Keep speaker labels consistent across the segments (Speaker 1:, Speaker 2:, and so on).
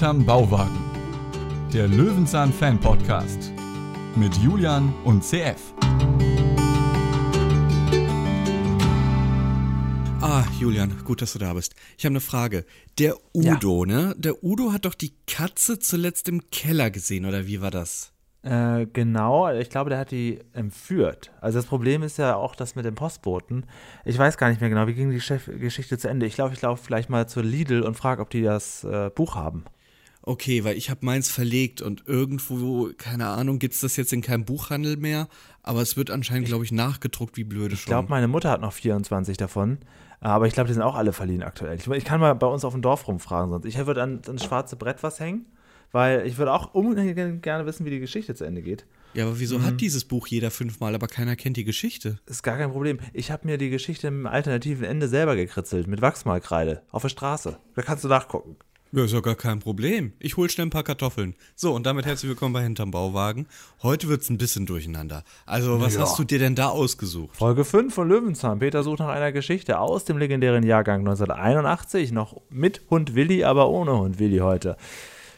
Speaker 1: Hinterm Bauwagen. Der Löwenzahn Fan Podcast mit Julian und CF.
Speaker 2: Ah, Julian, gut, dass du da bist. Ich habe eine Frage. Der Udo, ne? Der Udo hat doch die Katze zuletzt im Keller gesehen, oder wie war das?
Speaker 3: Äh, genau, ich glaube, der hat die entführt. Also das Problem ist ja auch das mit dem Postboten. Ich weiß gar nicht mehr genau, wie ging die Chef Geschichte zu Ende. Ich glaube, ich laufe vielleicht mal zur Lidl und frage, ob die das äh, Buch haben.
Speaker 2: Okay, weil ich habe meins verlegt und irgendwo, keine Ahnung, gibt es das jetzt in keinem Buchhandel mehr, aber es wird anscheinend, glaube ich, nachgedruckt, wie blöde
Speaker 3: Ich
Speaker 2: schon.
Speaker 3: glaube, meine Mutter hat noch 24 davon. Aber ich glaube, die sind auch alle verliehen aktuell. Ich, ich kann mal bei uns auf dem Dorf rumfragen sonst. Ich würde an das schwarze Brett was hängen, weil ich würde auch unbedingt gerne wissen, wie die Geschichte zu Ende geht.
Speaker 2: ja, aber wieso
Speaker 3: Mhm.
Speaker 2: hat dieses Buch jeder fünfmal, aber keiner kennt die Geschichte?
Speaker 3: Ist gar kein Problem. Ich habe mir die Geschichte im alternativen Ende selber gekritzelt mit Wachsmalkreide auf der Straße. Da kannst du nachgucken.
Speaker 2: Ja, ist ja gar kein Problem. Ich hol schnell ein paar Kartoffeln. So, und damit herzlich willkommen bei Hinterm Bauwagen. Heute wird's ein bisschen durcheinander. Also, was
Speaker 3: Ja.
Speaker 2: hast du dir denn da ausgesucht?
Speaker 3: Folge 5 von Löwenzahn. Peter sucht nach einer Geschichte aus dem legendären Jahrgang 1981. Noch mit Hund Willi, aber ohne Hund Willi heute.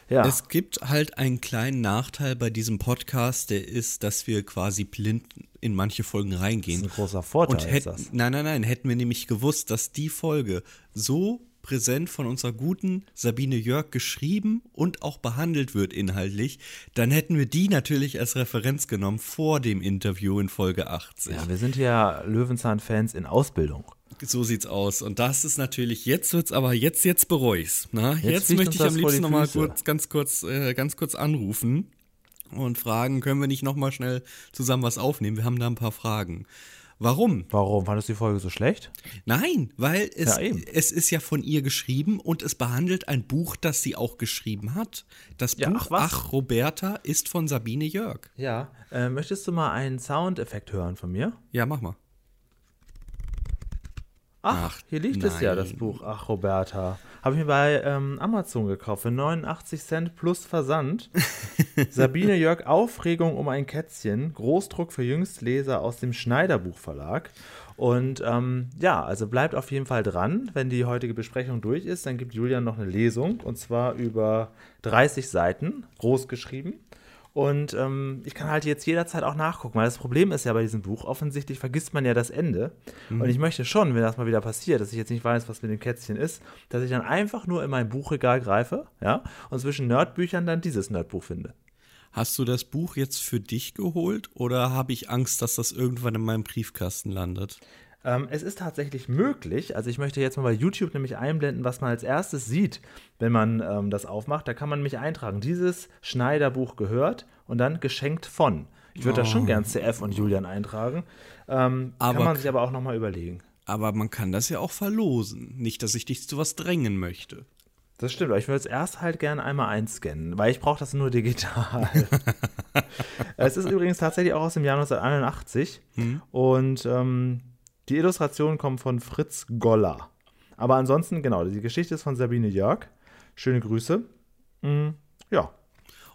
Speaker 3: Ja.
Speaker 2: Es gibt halt einen kleinen Nachteil bei diesem Podcast, der ist, dass wir quasi blind in manche Folgen reingehen.
Speaker 3: Das ist ein großer Vorteil,
Speaker 2: Und hätten, nein, nein, nein, hätten wir nämlich gewusst, dass die Folge so präsent von unserer guten Sabine Jörg geschrieben und auch behandelt wird inhaltlich, dann hätten wir die natürlich als Referenz genommen vor dem Interview in Folge 80.
Speaker 3: ja, wir sind ja Löwenzahn-Fans in Ausbildung.
Speaker 2: So sieht's aus. Und das ist natürlich, jetzt wird's aber, jetzt, jetzt bereue ich's. Na? Jetzt,
Speaker 3: fliegt
Speaker 2: möchte ich am liebsten nochmal kurz, ganz kurz, äh, ganz kurz anrufen und fragen, können wir nicht nochmal schnell zusammen was aufnehmen? Wir haben da ein paar Fragen. Warum?
Speaker 3: Warum? Fandest du die Folge so schlecht?
Speaker 2: Nein, weil es,
Speaker 3: Ja,
Speaker 2: es ist ja von ihr geschrieben und es behandelt ein Buch, das sie auch geschrieben hat. Das
Speaker 3: Ja,
Speaker 2: Buch
Speaker 3: ach?
Speaker 2: Ach Roberta ist von Sabine Jörg.
Speaker 3: Ja. Äh, möchtest du mal einen Soundeffekt hören von mir?
Speaker 2: Ja, mach mal.
Speaker 3: Ach, hier liegt es ja, das
Speaker 2: nein.
Speaker 3: Buch. Ach, Roberta. Habe ich mir bei ähm, Amazon gekauft für 89 Cent plus Versand. Sabine Jörg Aufregung um ein Kätzchen. Großdruck für Jüngstleser aus dem Schneiderbuch Verlag. Und ähm, ja, also bleibt auf jeden Fall dran. Wenn die heutige Besprechung durch ist, dann gibt Julian noch eine Lesung. Und zwar über 30 Seiten, groß geschrieben. Und ähm, ich kann halt jetzt jederzeit auch nachgucken, weil das Problem ist ja bei diesem Buch, offensichtlich vergisst man ja das Ende. Und ich möchte schon, wenn das mal wieder passiert, dass ich jetzt nicht weiß, was mit dem Kätzchen ist, dass ich dann einfach nur in mein Buchregal greife, ja, und zwischen Nerdbüchern dann dieses Nerdbuch finde.
Speaker 2: Hast du das Buch jetzt für dich geholt oder habe ich Angst, dass das irgendwann in meinem Briefkasten landet?
Speaker 3: Ähm, es ist tatsächlich möglich, also ich möchte jetzt mal bei YouTube nämlich einblenden, was man als erstes sieht, wenn man ähm, das aufmacht. Da kann man nämlich eintragen, dieses Schneiderbuch gehört und dann geschenkt von. Ich würde da schon gern CF und Julian eintragen. Ähm,
Speaker 2: Aber-
Speaker 3: kann man sich aber auch nochmal überlegen.
Speaker 2: Aber man kann das ja auch verlosen. Nicht, dass ich dich zu was drängen möchte.
Speaker 3: Das stimmt, aber ich würde es erst halt gerne einmal einscannen, weil ich brauche das nur digital. es ist übrigens tatsächlich auch aus dem Jahr 1981 und ähm, die Illustrationen kommen von Fritz Goller. Aber ansonsten, genau, die Geschichte ist von Sabine Jörg. Schöne Grüße. Mm, ja,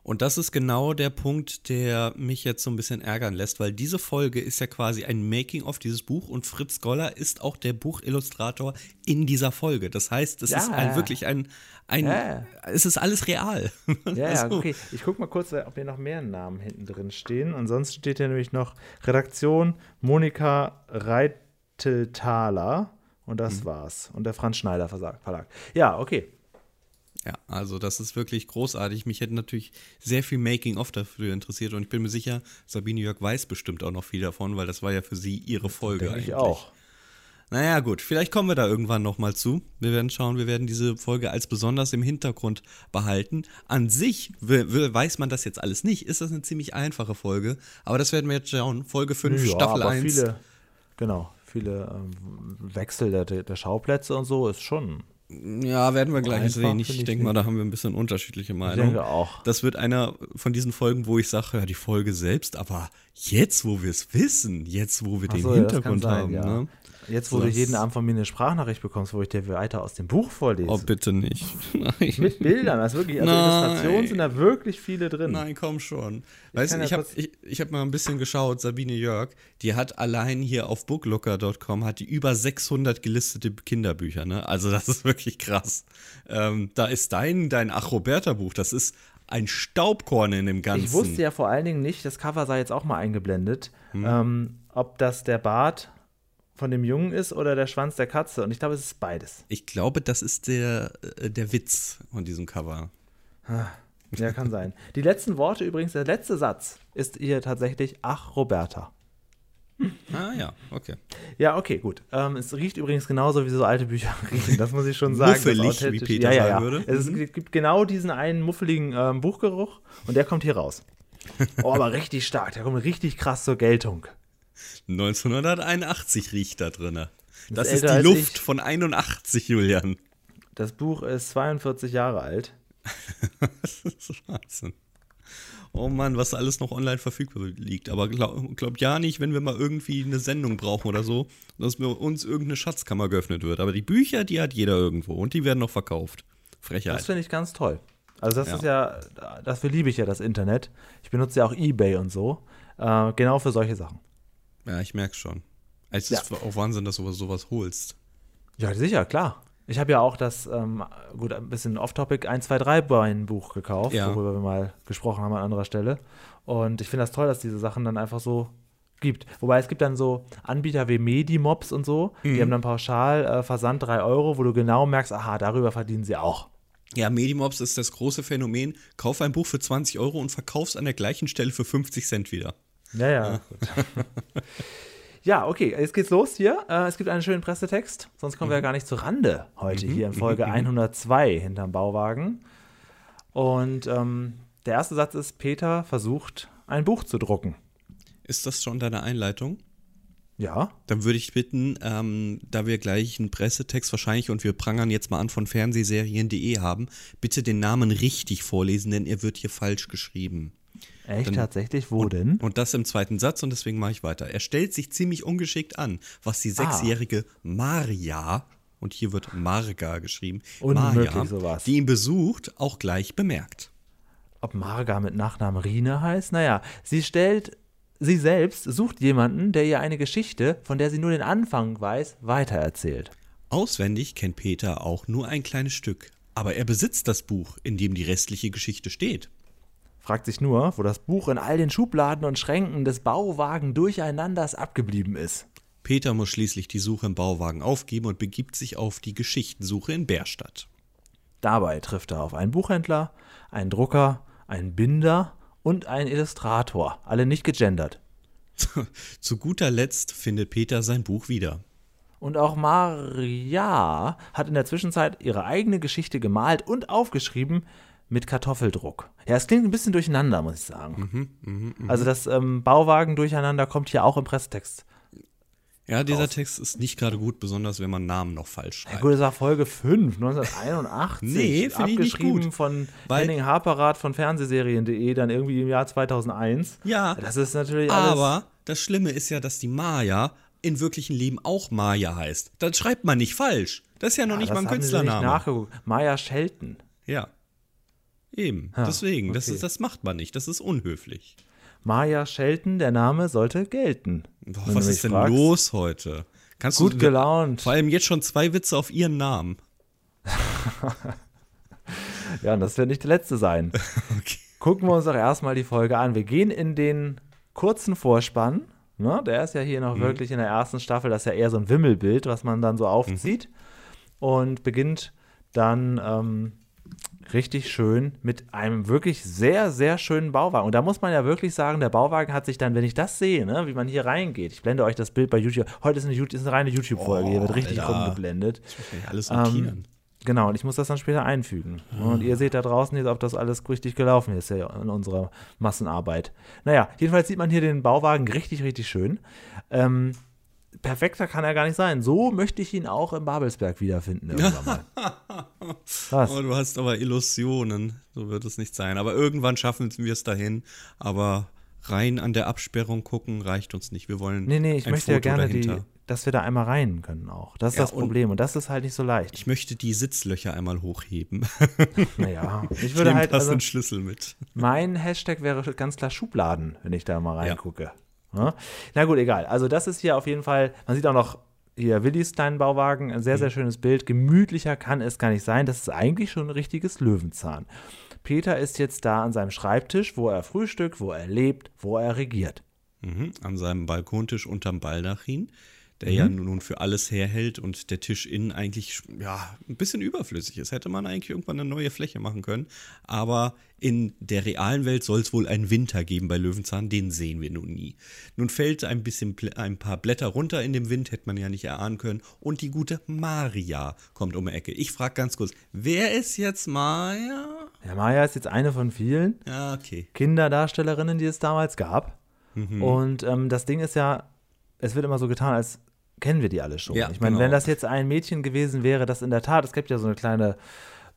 Speaker 2: Und das ist genau der Punkt, der mich jetzt so ein bisschen ärgern lässt, weil diese Folge ist ja quasi ein Making-of dieses Buch und Fritz Goller ist auch der Buchillustrator in dieser Folge. Das heißt, es
Speaker 3: Ja.
Speaker 2: ist ein, wirklich ein, ein
Speaker 3: Ja.
Speaker 2: es ist alles real.
Speaker 3: ja,
Speaker 2: Also,
Speaker 3: okay. Ich gucke mal kurz, ob hier noch mehr Namen hinten drin stehen. Ansonsten steht hier nämlich noch Redaktion Monika Reiteltaler und das war's. Und der Franz Schneider Verlag. Ja, okay.
Speaker 2: Ja, also das ist wirklich großartig. Mich hätte natürlich sehr viel Making-of dafür interessiert und ich bin mir sicher, Sabine Jörg weiß bestimmt auch noch viel davon, weil das war ja für sie ihre Folge
Speaker 3: Denke
Speaker 2: eigentlich.
Speaker 3: ich auch.
Speaker 2: Naja, gut, vielleicht kommen wir da irgendwann nochmal zu. Wir werden schauen, wir werden diese Folge als besonders im Hintergrund behalten. An sich we- we- weiß man das jetzt alles nicht. Ist das eine ziemlich einfache Folge, aber das werden wir jetzt schauen. Folge 5,
Speaker 3: Ja,
Speaker 2: Staffel
Speaker 3: aber
Speaker 2: 1.
Speaker 3: Viele, genau, viele ähm, Wechsel der, der Schauplätze und so ist schon.
Speaker 2: Ja, werden wir gleich
Speaker 3: Einfach
Speaker 2: sehen. Ich
Speaker 3: ich
Speaker 2: denke mal, da haben wir ein bisschen unterschiedliche Meinungen.
Speaker 3: denke auch.
Speaker 2: Das wird einer von diesen Folgen, wo ich sage, ja, die Folge selbst, aber jetzt, wo wir es wissen, jetzt, wo wir
Speaker 3: Ach
Speaker 2: den
Speaker 3: so,
Speaker 2: Hintergrund
Speaker 3: sein,
Speaker 2: haben,
Speaker 3: ja.
Speaker 2: ne?
Speaker 3: Jetzt, wo
Speaker 2: So,
Speaker 3: du jeden Abend von mir eine Sprachnachricht bekommst, wo ich dir weiter aus dem Buch vorlese.
Speaker 2: Oh, bitte nicht. Nein.
Speaker 3: Mit Bildern, also wirklich, also
Speaker 2: Nein.
Speaker 3: Illustrationen sind da wirklich viele drin.
Speaker 2: Nein, komm schon. Weißt
Speaker 3: kann
Speaker 2: du,
Speaker 3: ja
Speaker 2: ich habe ich, ich hab mal ein bisschen geschaut, Sabine Jörg, die hat allein hier auf booklooker.com hat die über 600 gelistete Kinderbücher, ne? Also das ist wirklich krass. Ähm, da ist dein, dein Ach Roberta Buch, das ist ein Staubkorn in dem Ganzen.
Speaker 3: Ich wusste ja vor allen Dingen nicht, das Cover sei jetzt auch mal eingeblendet,
Speaker 2: Hm.
Speaker 3: ähm, ob das der Bart von dem Jungen ist oder der Schwanz der Katze. Und ich glaube, es ist beides.
Speaker 2: Ich glaube, das ist der, äh, der Witz von diesem Cover.
Speaker 3: Ja, kann sein. Die letzten Worte übrigens, der letzte Satz ist hier tatsächlich Ach, Roberta.
Speaker 2: Ah ja, okay.
Speaker 3: Ja, okay, gut. Ähm, es riecht übrigens genauso, wie so alte Bücher riechen. Das muss ich schon sagen.
Speaker 2: Muffelig, wie Peter
Speaker 3: ja, ja, ja.
Speaker 2: sagen würde.
Speaker 3: Es
Speaker 2: Mhm.
Speaker 3: ist- gibt genau diesen einen muffeligen ähm, Buchgeruch und der kommt hier raus. Oh, aber richtig stark. Der kommt richtig krass zur Geltung.
Speaker 2: 1981 riecht da drinne. Das,
Speaker 3: ist
Speaker 2: ist die Luft
Speaker 3: ich.
Speaker 2: von 81, Julian.
Speaker 3: Das Buch ist 42 Jahre alt.
Speaker 2: Das ist Wahnsinn. Oh Mann, was alles noch online verfügbar liegt. Aber glaub, glaubt ja nicht, wenn wir mal irgendwie eine Sendung brauchen oder so, dass mir uns irgendeine Schatzkammer geöffnet wird. Aber die Bücher, die hat jeder irgendwo und die werden noch verkauft.
Speaker 3: Das
Speaker 2: Frechheit.
Speaker 3: finde ich ganz toll. Also das
Speaker 2: Ja.
Speaker 3: ist ja, dafür liebe ich ja das Internet. Ich benutze ja auch Ebay und so. Äh, genau für solche Sachen.
Speaker 2: Ja, ich merke schon. Es
Speaker 3: Ja.
Speaker 2: ist auch Wahnsinn, dass du sowas, holst.
Speaker 3: Ja, sicher, klar. Ich habe ja auch das, ähm, gut, ein bisschen off-topic 1, 2, 3 Bein-Buch gekauft,
Speaker 2: Ja.
Speaker 3: worüber wir mal gesprochen haben an anderer Stelle. Und ich finde das toll, dass diese Sachen dann einfach so gibt. Wobei es gibt dann so Anbieter wie Medimobs und so,
Speaker 2: Mhm.
Speaker 3: die haben dann pauschal äh, Versand 3 Euro, wo du genau merkst, aha, darüber verdienen sie auch.
Speaker 2: Ja, Medimobs ist das große Phänomen. Kauf ein Buch für 20 Euro und verkauf's an der gleichen Stelle für 50 Cent wieder.
Speaker 3: Ja, ja. Ja, okay, jetzt geht's los hier. Äh, es gibt einen schönen Pressetext, sonst kommen wir ja gar nicht zur Rande heute hier in Folge 102 hinterm Bauwagen. Und ähm, der erste Satz ist: Peter versucht, ein Buch zu drucken.
Speaker 2: Ist das schon deine Einleitung?
Speaker 3: Ja,
Speaker 2: Dann würde ich bitten, ähm, da wir gleich einen Pressetext wahrscheinlich und wir prangern jetzt mal an von Fernsehserien.de haben, bitte den Namen richtig vorlesen, denn er wird hier falsch geschrieben.
Speaker 3: Echt
Speaker 2: Dann-
Speaker 3: tatsächlich, wo denn?
Speaker 2: Und das im zweiten Satz und deswegen mache ich weiter. Er stellt sich ziemlich ungeschickt an, was die sechsjährige Maria, und hier wird Marga geschrieben,
Speaker 3: Unmöglich
Speaker 2: Maja,
Speaker 3: sowas.
Speaker 2: die ihn besucht, auch gleich bemerkt.
Speaker 3: Ob Marga mit Nachnamen Rine heißt? Naja, sie stellt, sie selbst sucht jemanden, der ihr eine Geschichte, von der sie nur den Anfang weiß, weitererzählt.
Speaker 2: Auswendig kennt Peter auch nur ein kleines Stück, aber er besitzt das Buch, in dem die restliche Geschichte steht.
Speaker 3: Fragt sich nur, wo das Buch in all den Schubladen und Schränken des Bauwagen Durcheinanders abgeblieben ist.
Speaker 2: Peter muss schließlich die Suche im Bauwagen aufgeben und begibt sich auf die Geschichtensuche in Bärstadt.
Speaker 3: Dabei trifft er auf einen Buchhändler, einen Drucker, einen Binder und einen Illustrator, alle nicht gegendert.
Speaker 2: Zu guter Letzt findet Peter sein Buch wieder.
Speaker 3: Und auch Maria hat in der Zwischenzeit ihre eigene Geschichte gemalt und aufgeschrieben mit Kartoffeldruck. Ja, es klingt ein bisschen durcheinander, muss ich sagen. also das ähm, Bauwagen durcheinander kommt hier auch im Pressetext.
Speaker 2: Ja, dieser
Speaker 3: Raus.
Speaker 2: Text ist nicht gerade gut, besonders wenn man Namen noch falsch
Speaker 3: Ja,
Speaker 2: schreibt.
Speaker 3: gut, das war Folge 5, 1981.
Speaker 2: Nee, finde ich nicht
Speaker 3: abgeschrieben
Speaker 2: gut.
Speaker 3: von
Speaker 2: Weil-
Speaker 3: Henning Harperath von Fernsehserien.de, dann irgendwie im Jahr 2001.
Speaker 2: Ja,
Speaker 3: Das ist natürlich alles.
Speaker 2: aber das Schlimme ist ja, dass die Maya in wirklichen Leben auch Maya heißt. Das schreibt man nicht falsch. Das ist ja noch
Speaker 3: Ah,
Speaker 2: nicht mal ein
Speaker 3: haben sie nicht
Speaker 2: Künstlername.
Speaker 3: nachgeguckt. Maya Shelton.
Speaker 2: Ja. Eben.
Speaker 3: Ja,
Speaker 2: Deswegen, das,
Speaker 3: okay.
Speaker 2: ist, das macht man nicht. Das ist unhöflich.
Speaker 3: Maya Shelton, der Name sollte gelten.
Speaker 2: Boah, was ist denn
Speaker 3: fragst.
Speaker 2: los heute? Kannst
Speaker 3: Gut
Speaker 2: du
Speaker 3: gelaunt.
Speaker 2: vor allem jetzt schon zwei Witze auf ihren Namen?
Speaker 3: Ja, und das wird nicht der letzte sein.
Speaker 2: Okay.
Speaker 3: Gucken wir uns doch erstmal die Folge an. Wir gehen in den kurzen Vorspann. Ne? Der ist ja hier
Speaker 2: Mhm.
Speaker 3: noch wirklich in der ersten Staffel. Das ist ja eher so ein Wimmelbild, was man dann so aufzieht. Und beginnt dann ähm, richtig schön mit einem wirklich sehr, sehr schönen Bauwagen. Und da muss man ja wirklich sagen, der Bauwagen hat sich dann, wenn ich das sehe, ne, wie man hier reingeht, ich blende euch das Bild bei YouTube, heute ist eine, ist eine reine YouTube-Folge, hier wird richtig
Speaker 2: Alter.
Speaker 3: rumgeblendet.
Speaker 2: Alles
Speaker 3: Ähm. Genau, und ich muss das dann später einfügen. Und ihr seht da draußen jetzt, ob das alles richtig gelaufen ist ja in unserer Massenarbeit. Naja, jedenfalls sieht man hier den Bauwagen richtig, richtig schön. Ähm, perfekter kann er gar nicht sein. So möchte ich ihn auch im Babelsberg wiederfinden irgendwann mal. Was?
Speaker 2: Oh, du hast aber Illusionen. So wird es nicht sein. Aber irgendwann schaffen wir es dahin. Aber rein an der Absperrung gucken, reicht uns nicht. Wir wollen
Speaker 3: Nee, nee, ich möchte ja
Speaker 2: Foto
Speaker 3: gerne,
Speaker 2: dahinter.
Speaker 3: die, dass wir da einmal rein können auch. Das ist
Speaker 2: Ja,
Speaker 3: das
Speaker 2: und-
Speaker 3: Problem. Und das ist halt nicht so leicht.
Speaker 2: Ich möchte die Sitzlöcher einmal hochheben.
Speaker 3: naja, ich
Speaker 2: Ich
Speaker 3: würde
Speaker 2: nehme
Speaker 3: halt, also,
Speaker 2: Schlüssel mit.
Speaker 3: mein Hashtag wäre ganz klar Schubladen, wenn ich da mal reingucke. Ja? Na gut, egal. Also das ist hier auf jeden Fall, man sieht auch noch hier Willis kleinen Bauwagen, ein sehr,
Speaker 2: Mhm.
Speaker 3: sehr schönes Bild. Gemütlicher kann es gar nicht sein. Das ist eigentlich schon ein richtiges Löwenzahn. Peter ist jetzt da an seinem Schreibtisch, wo er frühstückt, wo er lebt, wo er regiert.
Speaker 2: Mhm, an seinem Balkontisch unterm Baldachin, der
Speaker 3: Mhm.
Speaker 2: ja nun für alles herhält und der Tisch innen eigentlich ja, ein bisschen überflüssig ist. Hätte man eigentlich irgendwann eine neue Fläche machen können. Aber in der realen Welt soll es wohl einen Winter geben bei Löwenzahn, den sehen wir nun nie. Nun fällt ein bisschen ein paar Blätter runter in dem Wind, hätte man ja nicht erahnen können. Und die gute Maria kommt um die Ecke. Ich frage ganz kurz, wer ist jetzt Maria?
Speaker 3: Ja, Maya ist jetzt eine von vielen
Speaker 2: Ja, okay.
Speaker 3: Kinderdarstellerinnen, die es damals gab.
Speaker 2: Mhm.
Speaker 3: Und ähm, das Ding ist ja, es wird immer so getan, als kennen wir die alle schon.
Speaker 2: Ja,
Speaker 3: ich meine,
Speaker 2: genau.
Speaker 3: wenn das jetzt ein Mädchen gewesen wäre, das in der Tat, es gibt ja so eine kleine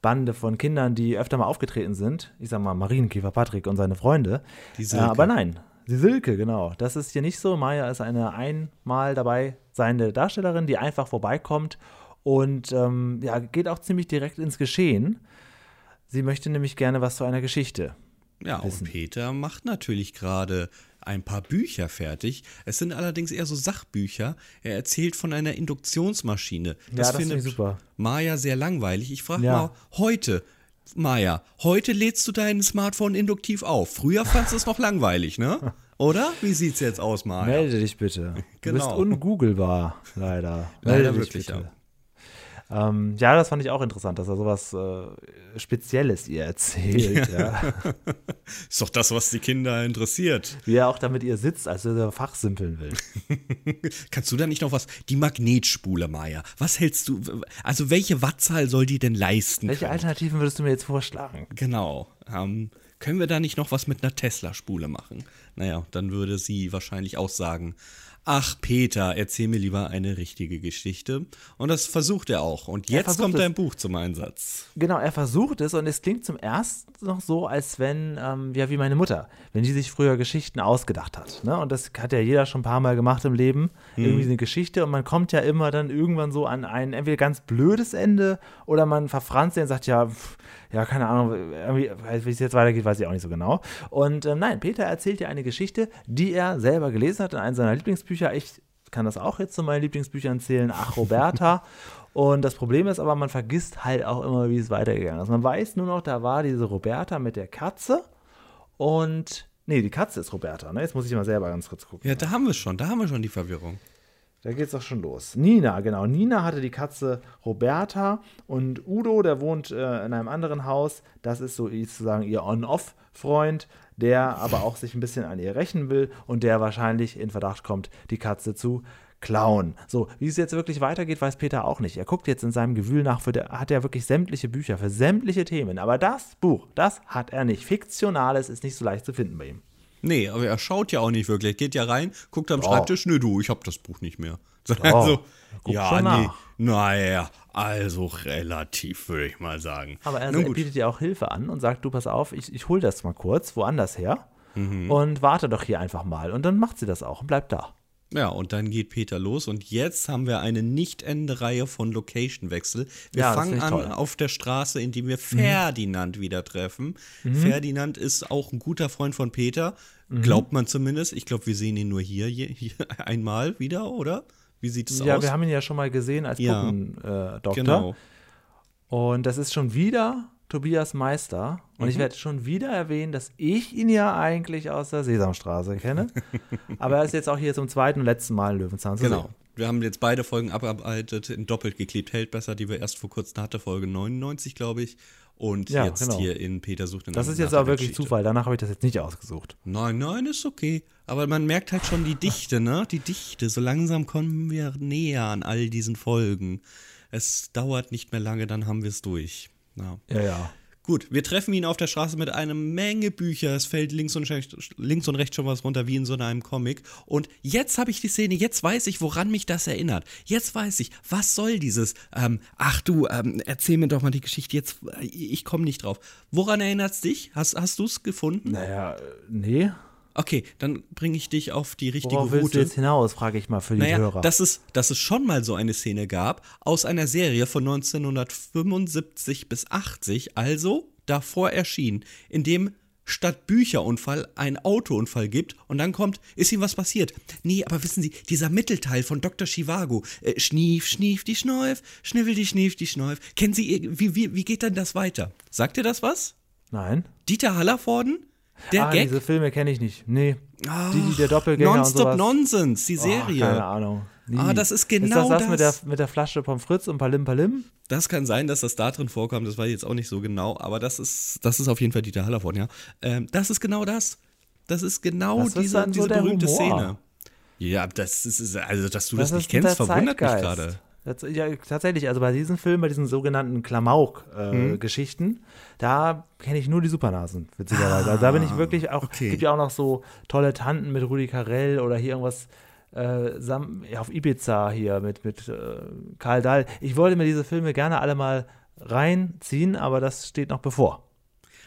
Speaker 3: Bande von Kindern, die öfter mal aufgetreten sind. Ich sag mal, Marienkäfer Patrick und seine Freunde.
Speaker 2: Die
Speaker 3: Äh,
Speaker 2: Silke.
Speaker 3: aber nein, die Silke, genau. Das ist hier nicht so. Maya ist eine einmal dabei seiende Darstellerin, die einfach vorbeikommt und ähm, ja, geht auch ziemlich direkt ins Geschehen. Sie möchte nämlich gerne was zu einer Geschichte.
Speaker 2: Ja,
Speaker 3: wissen.
Speaker 2: und Peter macht natürlich gerade ein paar Bücher fertig. Es sind allerdings eher so Sachbücher. Er erzählt von einer Induktionsmaschine.
Speaker 3: das finde ich super.
Speaker 2: Maja sehr langweilig. Ich frage
Speaker 3: Ja.
Speaker 2: mal, heute, Maja, heute lädst du dein Smartphone induktiv auf. Früher fandst du es noch langweilig, ne? Oder? Wie sieht's jetzt aus, Maja?
Speaker 3: Melde dich bitte. Du bist
Speaker 2: Genau.
Speaker 3: ungoogelbar, leider.
Speaker 2: Leider
Speaker 3: Melde dich
Speaker 2: wirklich,
Speaker 3: bitte. Ähm, ja, das fand ich auch interessant, dass er sowas äh, Spezielles ihr erzählt. ja.
Speaker 2: Ist doch das, was die Kinder interessiert.
Speaker 3: Wie er auch damit ihr sitzt, als er fachsimpeln will.
Speaker 2: Kannst du da nicht noch was? Die Magnetspule, Maja. Was hältst du? Also, welche Wattzahl soll die denn leisten?
Speaker 3: Welche
Speaker 2: können?
Speaker 3: Alternativen würdest du mir jetzt vorschlagen?
Speaker 2: Genau. Ähm, können wir da nicht noch was mit einer Tesla-Spule machen? Naja, dann würde sie wahrscheinlich auch sagen, ach Peter, erzähl mir lieber eine richtige Geschichte. Und das versucht er auch. Und jetzt kommt
Speaker 3: es.
Speaker 2: dein Buch zum Einsatz.
Speaker 3: Genau, er versucht es und es klingt zum ersten noch so, als wenn, ähm, ja, wie meine Mutter, wenn die sich früher Geschichten ausgedacht hat. Ne? Und das hat ja jeder schon ein paar Mal gemacht im Leben. Irgendwie eine Geschichte und man kommt ja immer dann irgendwann so an ein entweder ganz blödes Ende oder man verfranst den und sagt, ja, pff, ja, keine Ahnung, wie es jetzt weitergeht, weiß ich auch nicht so genau. Und ähm, nein, Peter erzählt dir eine Geschichte, die er selber gelesen hat in einem seiner Lieblingsbücher. Ich kann das auch jetzt zu meinen Lieblingsbüchern zählen, Ach Roberta. Und das Problem ist aber, man vergisst halt auch immer, wie es weitergegangen ist. Man weiß nur noch, da war diese Roberta mit der Katze und. Nee, die Katze ist Roberta, ne? Jetzt muss ich mal selber ganz kurz gucken.
Speaker 2: Ja, da haben wir es schon. Da haben wir schon die Verwirrung.
Speaker 3: Da geht's doch schon los. Nina, genau. Nina hatte die Katze Roberta und Udo, der wohnt äh, in einem anderen Haus. Das ist so sozusagen ihr On-Off-Freund, der aber auch sich ein bisschen an ihr rächen will und der wahrscheinlich in Verdacht kommt, die Katze zu klauen. So, wie es jetzt wirklich weitergeht, weiß Peter auch nicht. Er guckt jetzt in seinem Gewühl nach, für der, hat er wirklich sämtliche Bücher für sämtliche Themen. Aber das Buch, das hat er nicht. Fiktionales ist nicht so leicht zu finden bei ihm.
Speaker 2: Nee, aber er schaut ja auch nicht wirklich. Er geht ja rein, guckt am
Speaker 3: Doch.
Speaker 2: Schreibtisch, nö, du, ich hab das Buch nicht mehr. Also,
Speaker 3: guck
Speaker 2: ja, nee, naja, also relativ, würde ich mal sagen.
Speaker 3: Aber er,
Speaker 2: Nun
Speaker 3: er bietet dir auch Hilfe an und sagt, du pass auf, ich, ich hol das mal kurz woanders her
Speaker 2: Mhm.
Speaker 3: und warte doch hier einfach mal. Und dann macht sie das auch und bleibt da.
Speaker 2: Ja, und dann geht Peter los und jetzt haben wir eine nicht ende Reihe von Location-Wechsel. Wir
Speaker 3: Ja,
Speaker 2: fangen an
Speaker 3: toll. Mhm.
Speaker 2: auf der Straße, indem wir Ferdinand wieder treffen. Ferdinand ist auch ein guter Freund von Peter,
Speaker 3: Mhm.
Speaker 2: glaubt man zumindest. Ich glaube, wir sehen ihn nur hier, hier, hier einmal wieder, oder? Wie sieht es
Speaker 3: Ja,
Speaker 2: aus?
Speaker 3: wir haben ihn ja schon mal gesehen als
Speaker 2: Ja.
Speaker 3: Puppendoktor. Äh, Doktor.
Speaker 2: genau.
Speaker 3: Und das ist schon wieder Tobias Meister. Und
Speaker 2: Mhm.
Speaker 3: ich werde schon wieder erwähnen, dass ich ihn ja eigentlich aus der Sesamstraße kenne. Aber er ist jetzt auch hier zum zweiten und letzten Mal in Löwenzahn zu
Speaker 2: Genau.
Speaker 3: sehen.
Speaker 2: Wir haben jetzt beide Folgen abgearbeitet, in doppelt geklebt hält besser, die wir erst vor kurzem hatte, Folge 99, glaube ich. Und
Speaker 3: Ja,
Speaker 2: jetzt
Speaker 3: genau.
Speaker 2: hier in Peter sucht den
Speaker 3: Das ist jetzt
Speaker 2: der
Speaker 3: wirklich
Speaker 2: Geschichte.
Speaker 3: Zufall. Danach habe ich das jetzt nicht ausgesucht.
Speaker 2: Nein, nein, ist okay. Aber man merkt halt schon die Dichte, ne? Die Dichte. So langsam kommen wir näher an all diesen Folgen. Es dauert nicht mehr lange, dann haben wir es durch. Ja.
Speaker 3: Ja, ja.
Speaker 2: Gut, wir treffen ihn auf der Straße mit einer Menge Bücher. Es fällt links und, rechts, links und rechts schon was runter, wie in so einem Comic. Und jetzt habe ich die Szene, jetzt weiß ich, woran mich das erinnert. Jetzt weiß ich, was soll dieses, ähm, ach du, ähm, erzähl mir doch mal die Geschichte, jetzt, äh, ich komme nicht drauf. Woran erinnert's dich? Hast, hast du es gefunden?
Speaker 3: Naja, äh, nee.
Speaker 2: Okay, dann bringe ich dich auf die richtige
Speaker 3: Worauf willst
Speaker 2: Route.
Speaker 3: du jetzt hinaus, frage ich mal für die
Speaker 2: naja,
Speaker 3: Hörer.
Speaker 2: dass es, dass es schon mal so eine Szene gab aus einer Serie von 1975 bis 80, also davor erschien, in dem statt Bücherunfall ein Autounfall gibt und dann kommt, ist ihm was passiert? Nee, aber wissen Sie, dieser Mittelteil von Dr. Chivago, äh, Schnief, Schnief, die Schneuf, Schniffel, die Schnief, die Schneuf. Kennen Sie, wie, wie, wie geht dann das weiter? Sagt ihr das was?
Speaker 3: Nein?
Speaker 2: Dieter Hallervorden? Der
Speaker 3: ah,
Speaker 2: Gag?
Speaker 3: diese Filme kenne ich nicht. Nee. die, die der Doppelgänger und
Speaker 2: Nonstop. Nonsense, die
Speaker 3: Oh,
Speaker 2: Serie.
Speaker 3: keine Ahnung. Nie.
Speaker 2: Ah, das ist
Speaker 3: Ist
Speaker 2: genau
Speaker 3: das das, Mit, der,
Speaker 2: das.
Speaker 3: mit der Flasche Pommes frites und Palim Palim?
Speaker 2: Das kann sein, dass das da drin vorkommt, das weiß ich jetzt auch nicht so genau, aber das ist, das ist auf jeden Fall Dieter Hallervorden, ja. Ähm, das ist genau das. Das ist genau
Speaker 3: Das ist
Speaker 2: diese,
Speaker 3: dann so
Speaker 2: diese berühmte
Speaker 3: Humor.
Speaker 2: Szene. Ja, das ist, also dass du das, nicht
Speaker 3: ist
Speaker 2: kennst,
Speaker 3: der
Speaker 2: verwundert mich
Speaker 3: Zeitgeist.
Speaker 2: gerade.
Speaker 3: Das, ja, tatsächlich, also bei diesen Filmen, bei diesen sogenannten Klamauk-Geschichten, da kenne ich nur die Supernasen, witzigerweise. also da bin ich wirklich auch,
Speaker 2: okay.
Speaker 3: gibt ja auch noch so tolle Tanten mit Rudi Carell oder hier irgendwas äh, Sam, ja, auf Ibiza hier mit, mit äh, Karl Dahl. Ich wollte mir diese Filme gerne alle mal reinziehen, aber das steht noch bevor.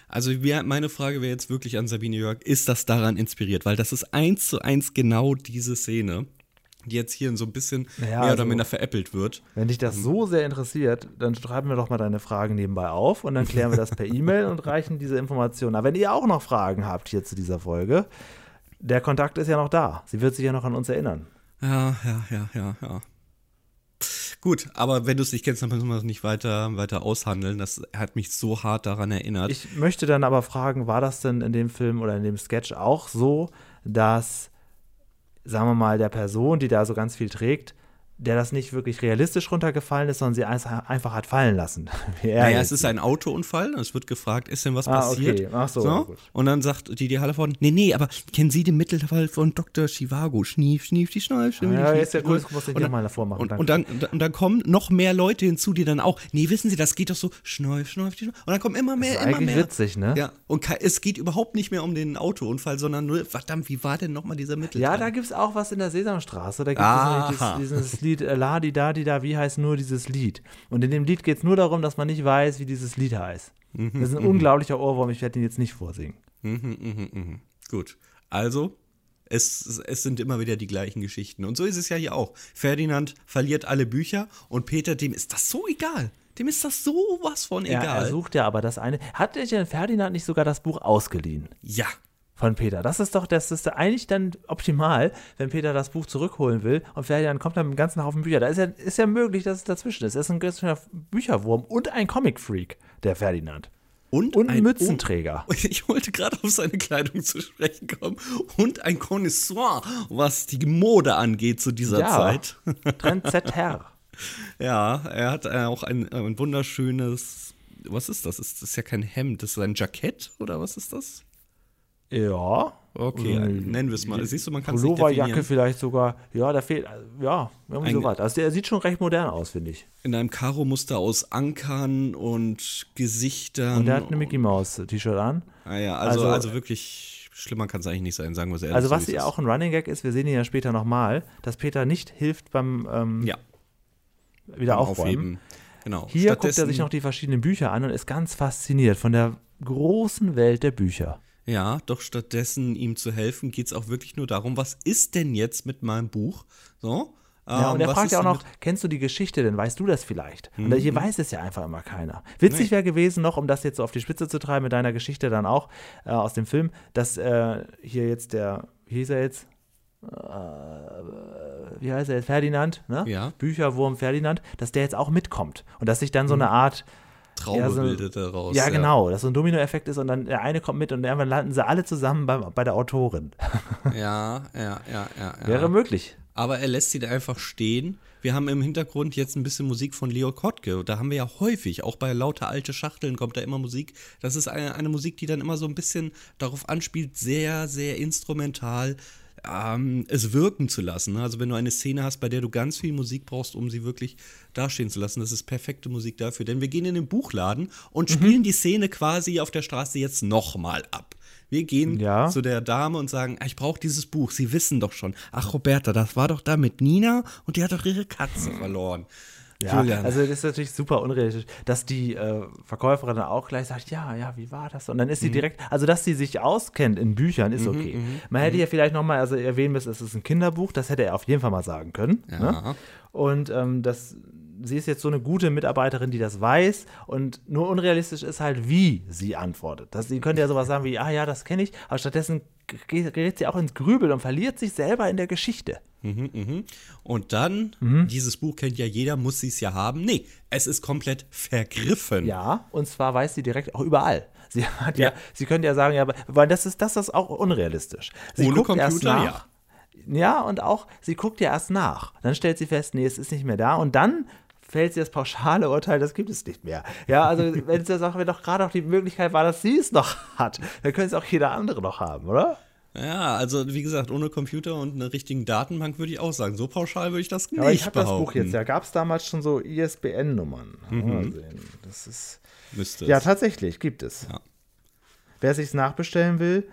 Speaker 2: Also meine Frage wäre jetzt wirklich an Sabine Jörg, ist das daran inspiriert? Weil das ist eins zu eins genau diese Szene, die jetzt hier so ein bisschen
Speaker 3: Ja,
Speaker 2: mehr oder
Speaker 3: also-
Speaker 2: minder veräppelt wird.
Speaker 3: Wenn dich das so sehr interessiert, dann schreiben wir doch mal deine Fragen nebenbei auf und dann klären wir das per E-Mail und reichen diese Informationen. Aber wenn ihr auch noch Fragen habt hier zu dieser Folge, der Kontakt ist ja noch da. Sie wird sich ja noch an uns erinnern.
Speaker 2: Ja, ja, ja, ja, ja. Gut, aber wenn du es nicht kennst, dann müssen wir es nicht weiter, weiter aushandeln. Das hat mich so hart daran erinnert.
Speaker 3: Ich möchte dann aber fragen, war das denn in dem Film oder in dem Sketch auch so, dass, sagen wir mal, der Person, die da so ganz viel trägt, der das nicht wirklich realistisch runtergefallen ist, sondern sie einfach hat fallen lassen.
Speaker 2: Naja, es ist ein Autounfall. Es wird gefragt, ist denn was
Speaker 3: Ah,
Speaker 2: passiert?
Speaker 3: okay. Ach so, gut.
Speaker 2: Und dann sagt die, die Hallervorden, nee, nee, aber kennen Sie den Mittelfall von Dr. Chivago? Schnief, schnief, die Schneif, schnief,
Speaker 3: Ja,
Speaker 2: schnief,
Speaker 3: ist ja
Speaker 2: Schneif.
Speaker 3: das muss ich
Speaker 2: Und
Speaker 3: dir
Speaker 2: dann-
Speaker 3: mal davor machen,
Speaker 2: Und, und, dann, und dann kommen noch mehr Leute hinzu, die dann auch, nee, wissen Sie, das geht doch so, Schneuf, Schneuf, die Schneuf. Und dann kommen immer mehr,
Speaker 3: ist
Speaker 2: immer
Speaker 3: eigentlich
Speaker 2: mehr.
Speaker 3: witzig, ne?
Speaker 2: Ja, und es geht überhaupt nicht mehr um den Autounfall, sondern nur, verdammt, wie war denn nochmal dieser Mittelteil?
Speaker 3: Ja, da gibt es auch was in der Sesamstraße. Da gibt es dieses Lied äh, La di da wie heißt nur dieses Lied? Und in dem Lied geht es nur darum, dass man nicht weiß, wie dieses Lied heißt.
Speaker 2: Mhm,
Speaker 3: Das ist ein unglaublicher Ohrwurm, ich werde ihn jetzt nicht vorsingen.
Speaker 2: Mhm, mhm, mhm. Gut. Also, es, es sind immer wieder die gleichen Geschichten. Und so ist es ja hier auch. Ferdinand verliert alle Bücher und Peter, dem ist das so egal. Dem ist das sowas von
Speaker 3: Ja,
Speaker 2: egal.
Speaker 3: er sucht ja aber das eine. Hat der denn Ferdinand nicht sogar das Buch ausgeliehen
Speaker 2: ja.
Speaker 3: Von Peter? Das ist doch, das ist eigentlich dann optimal, wenn Peter das Buch zurückholen will und Ferdinand kommt dann mit dem ganzen Haufen Bücher. Da ist ja, ist ja möglich, dass es dazwischen ist. Er ist ein ganz Bücherwurm und ein Comic-Freak, der Ferdinand.
Speaker 2: Und,
Speaker 3: Und ein Mützenträger.
Speaker 2: Oh, ich wollte gerade auf seine Kleidung zu sprechen kommen. Und ein Connoisseur, was die Mode angeht zu dieser
Speaker 3: Ja.
Speaker 2: Zeit.
Speaker 3: Trendsetter.
Speaker 2: Ja, er hat äh, auch ein, ein wunderschönes. Was ist das? Ist das ja kein Hemd? Das ist ein Jackett oder was ist das?
Speaker 3: Ja.
Speaker 2: Okay,
Speaker 3: Ähm,
Speaker 2: nennen wir es mal. Siehst du, man kann es nicht
Speaker 3: Pulloverjacke vielleicht sogar. Ja, da fehlt, ja, irgendwie
Speaker 2: Ein-
Speaker 3: sowas. Also der sieht schon recht modern aus, finde ich.
Speaker 2: In einem Karo-Muster aus Ankern und Gesichtern.
Speaker 3: Und der hat eine Mickey Mouse T-Shirt an.
Speaker 2: Ah ja, also, also,
Speaker 3: Also-
Speaker 2: wirklich schlimmer kann es eigentlich nicht sein, sagen wir es ehrlich.
Speaker 3: Also
Speaker 2: so
Speaker 3: was ja auch ein Running Gag ist, wir sehen ihn ja später nochmal, dass Peter nicht hilft beim ähm,
Speaker 2: Ja,
Speaker 3: wieder aufräumen.
Speaker 2: Genau.
Speaker 3: Hier guckt er sich noch die verschiedenen Bücher an und ist ganz fasziniert von der großen Welt der Bücher.
Speaker 2: Ja, doch stattdessen ihm zu helfen, geht es auch wirklich nur darum, was ist denn jetzt mit meinem Buch? So.
Speaker 3: Ja,
Speaker 2: ähm,
Speaker 3: und er
Speaker 2: was
Speaker 3: fragt ja auch noch,
Speaker 2: Mhm.
Speaker 3: kennst du die Geschichte denn? Weißt du das vielleicht? Und hier weiß es ja einfach immer keiner. Witzig wäre gewesen noch, um das jetzt so auf die Spitze zu treiben mit deiner Geschichte dann auch äh, aus dem Film, dass äh, hier jetzt der, wie hieß er jetzt? Äh, wie heißt er jetzt? Ferdinand, ne?
Speaker 2: Ja.
Speaker 3: Bücherwurm Ferdinand, dass der jetzt auch mitkommt. Und dass sich dann so eine Art
Speaker 2: Traube
Speaker 3: ja, so-
Speaker 2: bildet daraus.
Speaker 3: ja, genau, dass so ein Dominoeffekt ist und dann der eine kommt mit und irgendwann landen sie alle zusammen beim, bei der Autorin.
Speaker 2: Ja, ja, ja, ja. ja.
Speaker 3: Wäre möglich.
Speaker 2: Aber er lässt sie da einfach stehen. Wir haben im Hintergrund jetzt ein bisschen Musik von Leo Kottke. Da haben wir ja häufig, auch bei lauter alte Schachteln kommt da immer Musik. Das ist eine, eine Musik, die dann immer so ein bisschen darauf anspielt, sehr, sehr instrumental ähm, es wirken zu lassen. Also wenn du eine Szene hast, bei der du ganz viel Musik brauchst, um sie wirklich dastehen zu lassen, das ist perfekte Musik dafür. Denn wir gehen in den Buchladen und spielen die Szene quasi auf der Straße jetzt nochmal ab. Wir gehen
Speaker 3: Ja.
Speaker 2: zu der Dame und sagen, "Ah, ich brauche dieses Buch. Sie wissen doch schon. Ach, Roberta, das war doch da mit Nina und die hat doch ihre Katze verloren.
Speaker 3: Ja,
Speaker 2: Julian.
Speaker 3: also das ist natürlich super unrealistisch, dass die äh, Verkäuferin dann auch gleich sagt, ja, ja, wie war das? Und dann ist
Speaker 2: Mhm.
Speaker 3: sie direkt, also dass sie sich auskennt in Büchern, ist okay. Man hätte ja vielleicht nochmal, also erwähnen müssen, es ist ein Kinderbuch, das hätte er auf jeden Fall mal sagen können.
Speaker 2: Ja.
Speaker 3: Ne? Und ähm, das, sie ist jetzt so eine gute Mitarbeiterin, die das weiß und nur unrealistisch ist halt, wie sie antwortet. Das, sie könnte ja sowas sagen wie, ah ja, das kenne ich, aber stattdessen ge- gerät sie auch ins Grübeln und verliert sich selber in der Geschichte.
Speaker 2: Mhm, mhm. Und dann,
Speaker 3: Mhm.
Speaker 2: dieses Buch kennt ja jeder, muss sie es ja haben. Nee, es ist komplett vergriffen.
Speaker 3: Ja, und zwar weiß sie direkt auch überall. Sie hat ja,
Speaker 2: Ja.
Speaker 3: sie könnte ja sagen, ja, aber weil das ist das ist auch unrealistisch. Sie
Speaker 2: Ohne
Speaker 3: guckt erst
Speaker 2: Computer,
Speaker 3: nach. Ja. und auch sie guckt ja erst nach. Dann stellt sie fest, nee, es ist nicht mehr da und dann fällt sie das pauschale Urteil, das gibt es nicht mehr. Ja, also wenn sie sagt, wenn doch gerade auch die Möglichkeit war, dass sie es noch hat, dann könnte es auch jeder andere noch haben, oder?
Speaker 2: Ja, also wie gesagt, ohne Computer und eine richtigen Datenbank würde ich auch sagen. So pauschal würde ich das nicht
Speaker 3: Aber ich habe das. Buch jetzt, ja, gab es damals schon so ISBN-Nummern. Sehen. Das ist
Speaker 2: Müsste
Speaker 3: Ja,
Speaker 2: es.
Speaker 3: tatsächlich, gibt es.
Speaker 2: Ja.
Speaker 3: Wer sich nachbestellen will,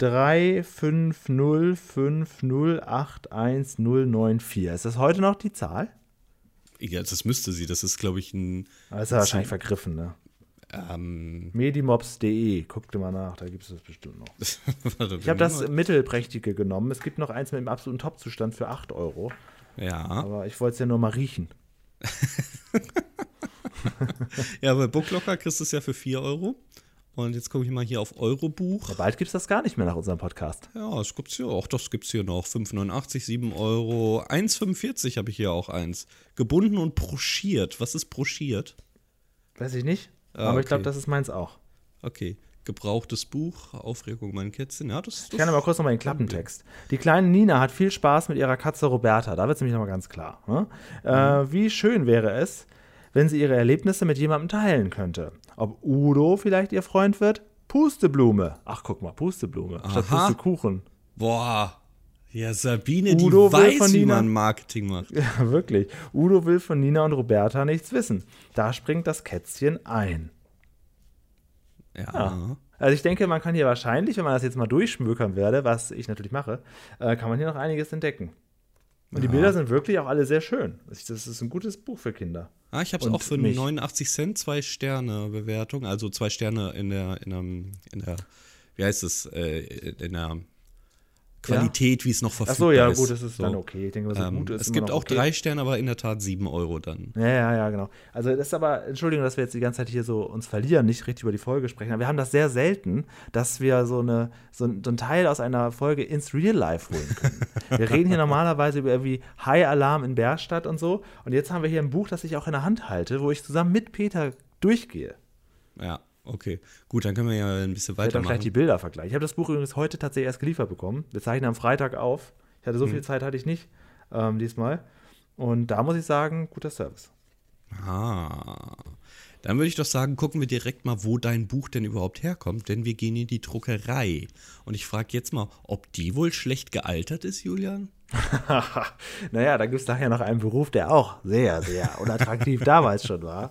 Speaker 3: 35050810094. Ist das heute noch die Zahl?
Speaker 2: Ja, das müsste sie. Das ist, glaube ich, ein.
Speaker 3: Das ist ja wahrscheinlich vergriffen, ne?
Speaker 2: Ähm,
Speaker 3: Medimops.de, guckt mal nach, da gibt es das bestimmt noch. Ich habe das mittelprächtige genommen. Es gibt noch eins mit dem absoluten Top-Zustand für 8 Euro.
Speaker 2: Ja.
Speaker 3: Aber ich wollte es ja nur mal riechen.
Speaker 2: ja, bei Booklocker kriegst du es ja für 4 Euro. Und jetzt gucke ich mal hier auf Eurobuch.
Speaker 3: Ja, bald gibt es das gar nicht mehr nach unserem Podcast.
Speaker 2: Ja, das gibt's hier auch. Das gibt's hier noch. 5,89, 7 Euro. 1,45 habe ich hier auch eins. Gebunden und broschiert. Was ist broschiert?
Speaker 3: Weiß ich nicht.
Speaker 2: Ah,
Speaker 3: aber ich glaube,
Speaker 2: okay.
Speaker 3: das ist meins auch.
Speaker 2: Okay. Gebrauchtes Buch, Aufregung mein Kätzchen. Ja, das, das
Speaker 3: Ich kann aber kurz nochmal den Klappentext. Die kleine Nina hat viel Spaß mit ihrer Katze Roberta. Da wird es nämlich nochmal ganz klar. Ne? Äh, wie schön wäre es, wenn sie ihre Erlebnisse mit jemandem teilen könnte. Ob Udo vielleicht ihr Freund wird? Pusteblume. Ach, guck mal, Pusteblume. Statt
Speaker 2: Aha.
Speaker 3: Pustekuchen.
Speaker 2: Boah. Ja, Sabine,
Speaker 3: Udo
Speaker 2: die weiß,
Speaker 3: von
Speaker 2: wie
Speaker 3: Nina-
Speaker 2: man Marketing macht.
Speaker 3: Ja, wirklich. Udo will von Nina und Roberta nichts wissen. Da springt das Kätzchen ein.
Speaker 2: Ja.
Speaker 3: Also ich denke, man kann hier wahrscheinlich, wenn man das jetzt mal durchschmökern werde, was ich natürlich mache, äh, kann man hier noch einiges entdecken. Und die Bilder sind wirklich auch alle sehr schön. Das ist ein gutes Buch für Kinder.
Speaker 2: Ah, ich habe es auch für
Speaker 3: mich.
Speaker 2: 89 Cent zwei Sterne Bewertung, also zwei Sterne in der in der, in der wie heißt es äh, in der Qualität, wie es noch
Speaker 3: Ach
Speaker 2: verfügbar
Speaker 3: so, ja,
Speaker 2: ist.
Speaker 3: gut, das ist
Speaker 2: So.
Speaker 3: dann okay. Ich denke, so
Speaker 2: Ähm,
Speaker 3: gut ist
Speaker 2: es gibt auch
Speaker 3: okay.
Speaker 2: drei Sterne, aber in der Tat sieben Euro dann.
Speaker 3: Ja, ja, ja, genau. Also das ist aber, Entschuldigung, dass wir jetzt die ganze Zeit hier so uns verlieren, nicht richtig über die Folge sprechen, aber wir haben das sehr selten, dass wir so, eine, so, ein, so ein Teil aus einer Folge ins Real Life holen können. wir reden hier normalerweise über irgendwie High Alarm in Bergstadt und so und jetzt haben wir hier ein Buch, das ich auch in der Hand halte, wo ich zusammen mit Peter durchgehe.
Speaker 2: Ja, okay. Gut, dann können wir ja ein bisschen
Speaker 3: Ich werde auch gleich die
Speaker 2: weitermachen.
Speaker 3: Bilder vergleichen. Ich habe das Buch übrigens heute tatsächlich erst geliefert bekommen. Wir zeichnen am Freitag auf. Ich hatte so
Speaker 2: Mhm.
Speaker 3: viel Zeit hatte ich nicht ähm, diesmal. Und da muss ich sagen, guter Service.
Speaker 2: Ah. Dann würde ich doch sagen, gucken wir direkt mal, wo dein Buch denn überhaupt herkommt, denn wir gehen in die Druckerei. Und ich frage jetzt mal, ob die wohl schlecht gealtert ist, Julian?
Speaker 3: naja, da gibt es daher noch einen Beruf, der auch sehr, sehr unattraktiv damals schon war.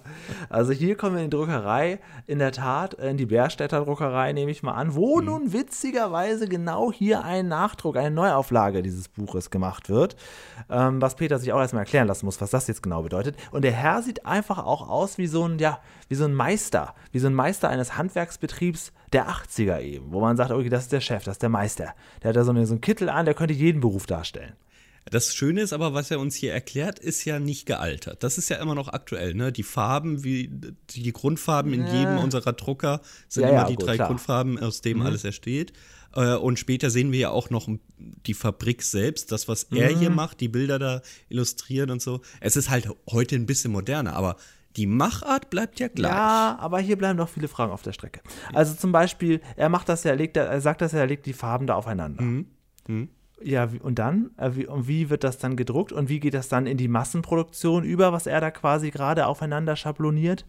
Speaker 3: Also hier kommen wir in die Druckerei, in der Tat, in die Bärstädter Druckerei nehme ich mal an, wo nun witzigerweise genau hier ein Nachdruck, eine Neuauflage dieses Buches gemacht wird, ähm, was Peter sich auch erstmal erklären lassen muss, was das jetzt genau bedeutet. Und der Herr sieht einfach auch aus wie so ein, ja, wie so ein Meister, wie so ein Meister eines Handwerksbetriebs der 80er eben, wo man sagt, okay, das ist der Chef, das ist der Meister. Der hat da so, eine, so einen Kittel an, der könnte jeden Beruf darstellen.
Speaker 2: Das Schöne ist aber, was er uns hier erklärt, ist ja nicht gealtert. Das ist ja immer noch aktuell, ne? Die Farben, wie die Grundfarben in jedem unserer Drucker sind
Speaker 3: Ja,
Speaker 2: immer
Speaker 3: ja,
Speaker 2: die
Speaker 3: gut,
Speaker 2: drei
Speaker 3: klar.
Speaker 2: Grundfarben, aus denen alles entsteht. Äh, Und später sehen wir ja auch noch die Fabrik selbst, das, was er hier macht, die Bilder da illustrieren und so. Es ist halt heute ein bisschen moderner, aber die Machart bleibt ja gleich.
Speaker 3: Ja, aber hier bleiben doch viele Fragen auf der Strecke. Also zum Beispiel, er macht das ja, er, legt, er sagt das ja, er legt die Farben da aufeinander. Ja, wie, und dann? Äh, und wie wird das dann gedruckt? Und wie geht das dann in die Massenproduktion über, was er da quasi gerade aufeinander schabloniert?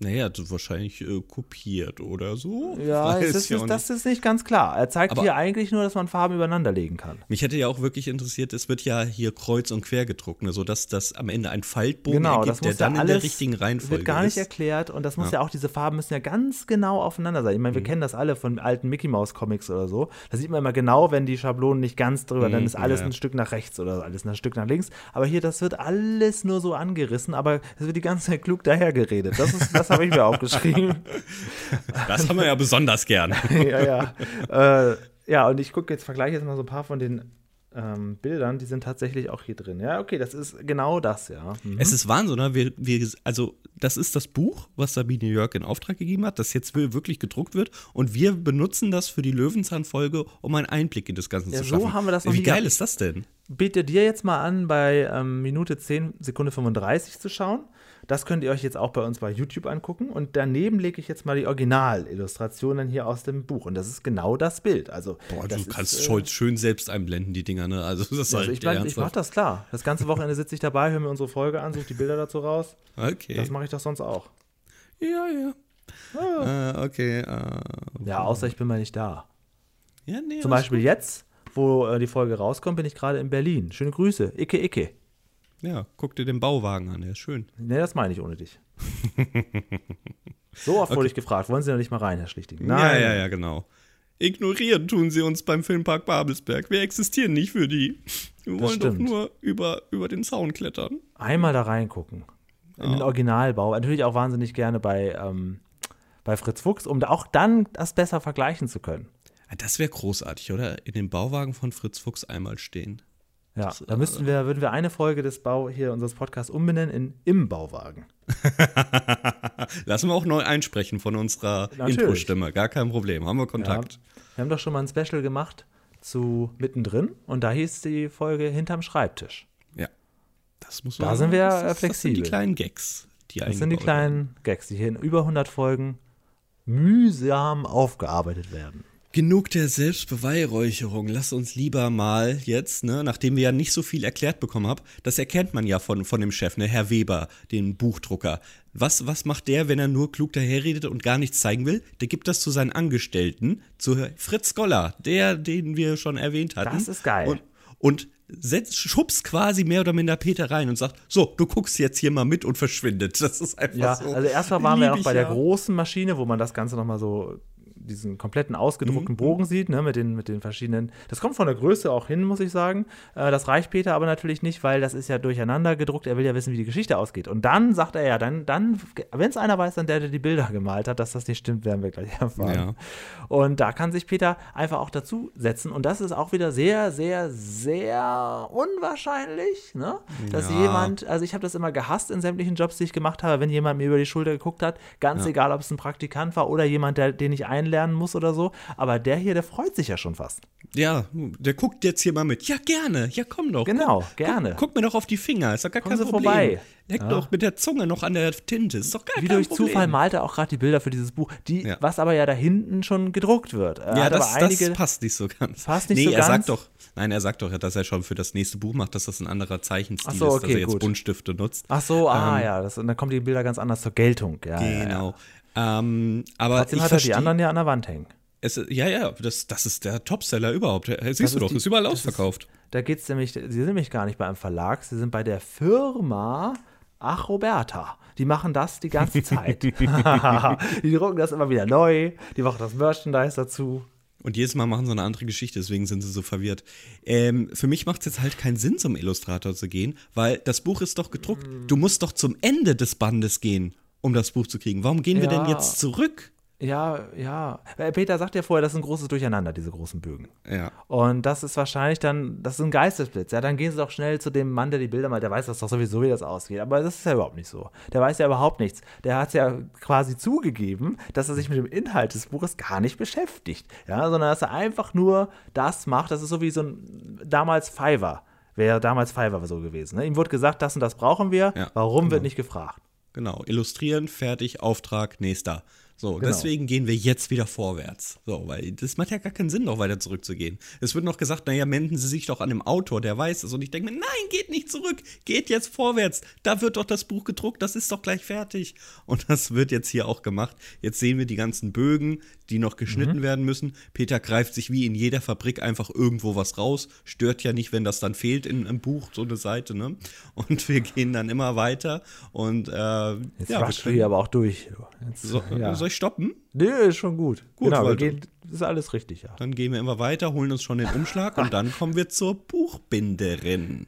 Speaker 2: Naja, wahrscheinlich äh, kopiert oder so.
Speaker 3: Ja, ist,
Speaker 2: ja auch
Speaker 3: das ist nicht ganz klar. Er zeigt
Speaker 2: Aber-
Speaker 3: hier eigentlich nur, dass man Farben übereinander legen kann.
Speaker 2: Mich hätte ja auch wirklich interessiert, es wird ja hier kreuz und quer gedruckt, ne, sodass das am Ende ein Faltbogen
Speaker 3: Genau,
Speaker 2: ergibt, der
Speaker 3: ja
Speaker 2: dann
Speaker 3: alles,
Speaker 2: in der richtigen Reihenfolge
Speaker 3: wird gar nicht
Speaker 2: ist.
Speaker 3: erklärt und das muss ja.
Speaker 2: Ja.
Speaker 3: auch, diese Farben müssen ja ganz genau aufeinander sein. Ich
Speaker 2: Mhm.
Speaker 3: meine, wir kennen das alle von alten Mickey Mouse Comics oder so. Da sieht man immer genau, wenn die Schablonen nicht ganz drüber, dann ist alles
Speaker 2: Mhm, ja.
Speaker 3: ein Stück nach rechts oder alles ein Stück nach links. Aber hier, das wird alles nur so angerissen, aber es wird die ganze Zeit klug dahergeredet. Das ist, das habe ich mir aufgeschrieben.
Speaker 2: Das haben wir ja besonders gern.
Speaker 3: ja, ja. Äh, ja, und ich gucke jetzt, vergleiche jetzt mal so ein paar von den ähm, Bildern, die sind tatsächlich auch hier drin. Ja, okay, das ist genau das, ja. Mhm.
Speaker 2: Es ist Wahnsinn, oder? Wir, wir, also, das ist das Buch, was Sabine Jörg in Auftrag gegeben hat, das jetzt wirklich gedruckt wird. Und wir benutzen das für die Löwenzahn-Folge, um einen Einblick in das Ganze
Speaker 3: Ja,
Speaker 2: zu
Speaker 3: so
Speaker 2: schaffen.
Speaker 3: haben wir das noch
Speaker 2: Wie geil ist das denn?
Speaker 3: biete dir jetzt mal an, bei ähm, Minute 10, Sekunde 35 zu schauen. Das könnt ihr euch jetzt auch bei uns bei YouTube angucken. Und daneben lege ich jetzt mal die Originalillustrationen hier aus dem Buch. Und das ist genau das Bild. Also,
Speaker 2: Boah, du kannst
Speaker 3: ist, äh,
Speaker 2: schon schön selbst einblenden, die Dinger, ne? Also, das ist
Speaker 3: Also
Speaker 2: halt
Speaker 3: ich, mein, ich mach das klar. Das ganze Wochenende sitze ich dabei, höre mir unsere Folge an, suche die Bilder dazu raus.
Speaker 2: Okay.
Speaker 3: Das mache ich doch sonst auch.
Speaker 2: ja, ja. Äh, okay. Äh,
Speaker 3: Ja, außer ich bin mal nicht da.
Speaker 2: ja, nee,
Speaker 3: Zum Beispiel jetzt, wo äh, die Folge rauskommt, bin ich gerade in Berlin. Schöne Grüße. Icke, icke.
Speaker 2: Ja, guck dir den Bauwagen an, der ist schön.
Speaker 3: Nee, das meine ich ohne dich. so oft wurde ich gefragt. Wollen Sie noch nicht mal rein, Herr Schlichting?
Speaker 2: Ja, ja, ja, genau. Ignorieren tun sie uns beim Filmpark Babelsberg. Wir existieren nicht für die. Wir wollen doch
Speaker 3: stimmt.
Speaker 2: nur über, über den Zaun klettern.
Speaker 3: Einmal da reingucken. In den Originalbau. Natürlich auch wahnsinnig gerne bei, ähm, bei Fritz Fuchs, um auch dann das besser vergleichen zu können.
Speaker 2: Das wäre großartig, oder? In dem Bauwagen von Fritz Fuchs einmal stehen.
Speaker 3: Ja, da müssten wir, würden wir eine Folge des Bau hier unseres Podcasts umbenennen in Im Bauwagen.
Speaker 2: Lassen wir auch neu einsprechen von unserer. Intro-Stimme. Gar kein Problem. Haben wir
Speaker 3: Ja.
Speaker 2: Kontakt.
Speaker 3: Wir haben doch schon mal ein Special gemacht zu Mittendrin und da hieß die Folge Hinterm Schreibtisch.
Speaker 2: Ja. Das muss
Speaker 3: Da sind wir,
Speaker 2: das,
Speaker 3: äh,
Speaker 2: ist- Das sind
Speaker 3: flexibel.
Speaker 2: die kleinen Gags, die
Speaker 3: Das sind die kleinen Gags, die hier in über 100 Folgen mühsam aufgearbeitet werden.
Speaker 2: Genug der Selbstbeweihräucherung. Lass uns lieber mal jetzt, ne, nachdem wir ja nicht so viel erklärt bekommen haben, das erkennt man ja von, von dem Chef, ne, Herr Weber, den Buchdrucker. Was, was macht der, wenn er nur klug daherredet und gar nichts zeigen will? Der gibt das zu seinen Angestellten, zu Fritz Goller, der, den wir schon erwähnt hatten.
Speaker 3: Das ist geil.
Speaker 2: Und, und setzt, schubst quasi mehr oder minder Peter rein und sagt, so, du guckst jetzt hier mal mit und verschwindet. Das ist einfach
Speaker 3: Ja,
Speaker 2: so.
Speaker 3: also erstmal waren wir noch bei der
Speaker 2: ja.
Speaker 3: großen Maschine, wo man das Ganze nochmal so diesen kompletten ausgedruckten
Speaker 2: Mhm.
Speaker 3: Bogen sieht, ne, mit den, mit den verschiedenen. Das kommt von der Größe auch hin, muss ich sagen. Äh, das reicht Peter aber natürlich nicht, weil das ist ja durcheinander gedruckt. Er will ja wissen, wie die Geschichte ausgeht. Und dann sagt er ja, dann, dann wenn es einer weiß, dann der, der die Bilder gemalt hat, dass das nicht stimmt, werden wir gleich erfahren.
Speaker 2: Ja.
Speaker 3: Und da kann sich Peter einfach auch dazu setzen. Und das ist auch wieder sehr, sehr, sehr unwahrscheinlich, ne? dass
Speaker 2: Ja.
Speaker 3: jemand, also ich habe das immer gehasst in sämtlichen Jobs, die ich gemacht habe, wenn jemand mir über die Schulter geguckt hat, ganz egal, ob es ein Praktikant war oder jemand, der, den ich einlernen muss oder so. Aber der hier, der freut sich ja schon fast.
Speaker 2: Ja, der guckt jetzt hier mal mit. Ja, gerne. Ja, komm doch.
Speaker 3: Genau,
Speaker 2: guck,
Speaker 3: gerne.
Speaker 2: Guck, guck mir doch auf die Finger. Ist doch gar
Speaker 3: Kommen
Speaker 2: kein
Speaker 3: Sie
Speaker 2: Problem.
Speaker 3: vorbei.
Speaker 2: Leck
Speaker 3: Ja.
Speaker 2: doch mit der Zunge noch an der Tinte. Ist doch gar
Speaker 3: Wie
Speaker 2: kein
Speaker 3: durch
Speaker 2: Problem.
Speaker 3: Zufall malt er auch gerade die Bilder für dieses Buch, die,
Speaker 2: Ja.
Speaker 3: was aber ja da hinten schon gedruckt wird. Er
Speaker 2: Ja, das,
Speaker 3: einige,
Speaker 2: das passt nicht so ganz.
Speaker 3: Passt nicht
Speaker 2: nee,
Speaker 3: so
Speaker 2: er
Speaker 3: ganz?
Speaker 2: sagt doch, nein, er sagt doch, dass er schon für das nächste Buch macht, dass das ein anderer Zeichenstil
Speaker 3: so,
Speaker 2: ist,
Speaker 3: okay,
Speaker 2: dass er jetzt
Speaker 3: gut.
Speaker 2: Buntstifte nutzt.
Speaker 3: Ach so, ah ja, das, und dann kommen die Bilder ganz anders zur Geltung. Ja, ja, ja.
Speaker 2: Ähm, aber
Speaker 3: Trotzdem
Speaker 2: ich
Speaker 3: hat er die anderen ja an der Wand hängen.
Speaker 2: es, ja, ja, das, das ist der Topseller überhaupt. Siehst
Speaker 3: Das
Speaker 2: du doch,
Speaker 3: die-
Speaker 2: ist überall
Speaker 3: das ist-
Speaker 2: ausverkauft.
Speaker 3: Da geht es nämlich, sie sind nämlich gar nicht bei einem Verlag, sie sind bei der Firma Ach Roberta. Die machen das die ganze Zeit. die drucken das immer wieder neu, die machen das Merchandise dazu.
Speaker 2: Und jedes Mal machen sie eine andere Geschichte, deswegen sind sie so verwirrt. Ähm, für mich macht es jetzt halt keinen Sinn, zum Illustrator zu gehen, weil das Buch ist doch gedruckt. Du musst doch zum Ende des Bandes gehen, um das Buch zu kriegen. Warum gehen wir
Speaker 3: Ja.
Speaker 2: denn jetzt zurück?
Speaker 3: Ja, ja. Äh, Peter sagt ja vorher, das ist ein großes Durcheinander, diese großen Bögen.
Speaker 2: Ja.
Speaker 3: Und das ist wahrscheinlich dann, das ist ein Geistesblitz. Ja, dann gehen sie doch schnell zu dem Mann, der die Bilder malt. Der weiß das doch sowieso, wie das ausgeht. Aber das ist ja überhaupt nicht so. Der weiß ja überhaupt nichts. Der hat ja quasi zugegeben, dass er sich mit dem Inhalt des Buches gar nicht beschäftigt. Ja, sondern dass er einfach nur das macht. Das ist so wie so ein damals Fiverr. Wäre damals Fiverr so gewesen. Ne? Ihm wurde gesagt, das und das brauchen wir.
Speaker 2: Ja,
Speaker 3: Warum wird nicht gefragt?
Speaker 2: Genau. Illustrieren, fertig, Auftrag, nächster. So,
Speaker 3: Genau.
Speaker 2: deswegen gehen wir jetzt wieder vorwärts. So, weil das macht ja gar keinen Sinn, noch weiter zurückzugehen. Es wird noch gesagt, naja, wenden Sie sich doch an dem Autor, der weiß es. Und ich denke mir, nein, geht nicht zurück, geht jetzt vorwärts. Da wird doch das Buch gedruckt, das ist doch gleich fertig. Und das wird jetzt hier auch gemacht. Jetzt sehen wir die ganzen Bögen, die noch geschnitten werden müssen. Peter greift sich wie in jeder Fabrik einfach irgendwo was raus. Stört ja nicht, wenn das dann fehlt in einem Buch, so eine Seite, ne? Und wir gehen dann immer weiter. Und äh,
Speaker 3: Jetzt
Speaker 2: ja, wir
Speaker 3: du hier aber auch durch. Jetzt,
Speaker 2: so,
Speaker 3: ja.
Speaker 2: Soll ich stoppen?
Speaker 3: Nee, ist schon gut.
Speaker 2: Gut,
Speaker 3: genau, wir gehen, ist alles richtig, ja.
Speaker 2: Dann gehen wir immer weiter, holen uns schon den Umschlag und dann kommen wir zur Buchbinderin.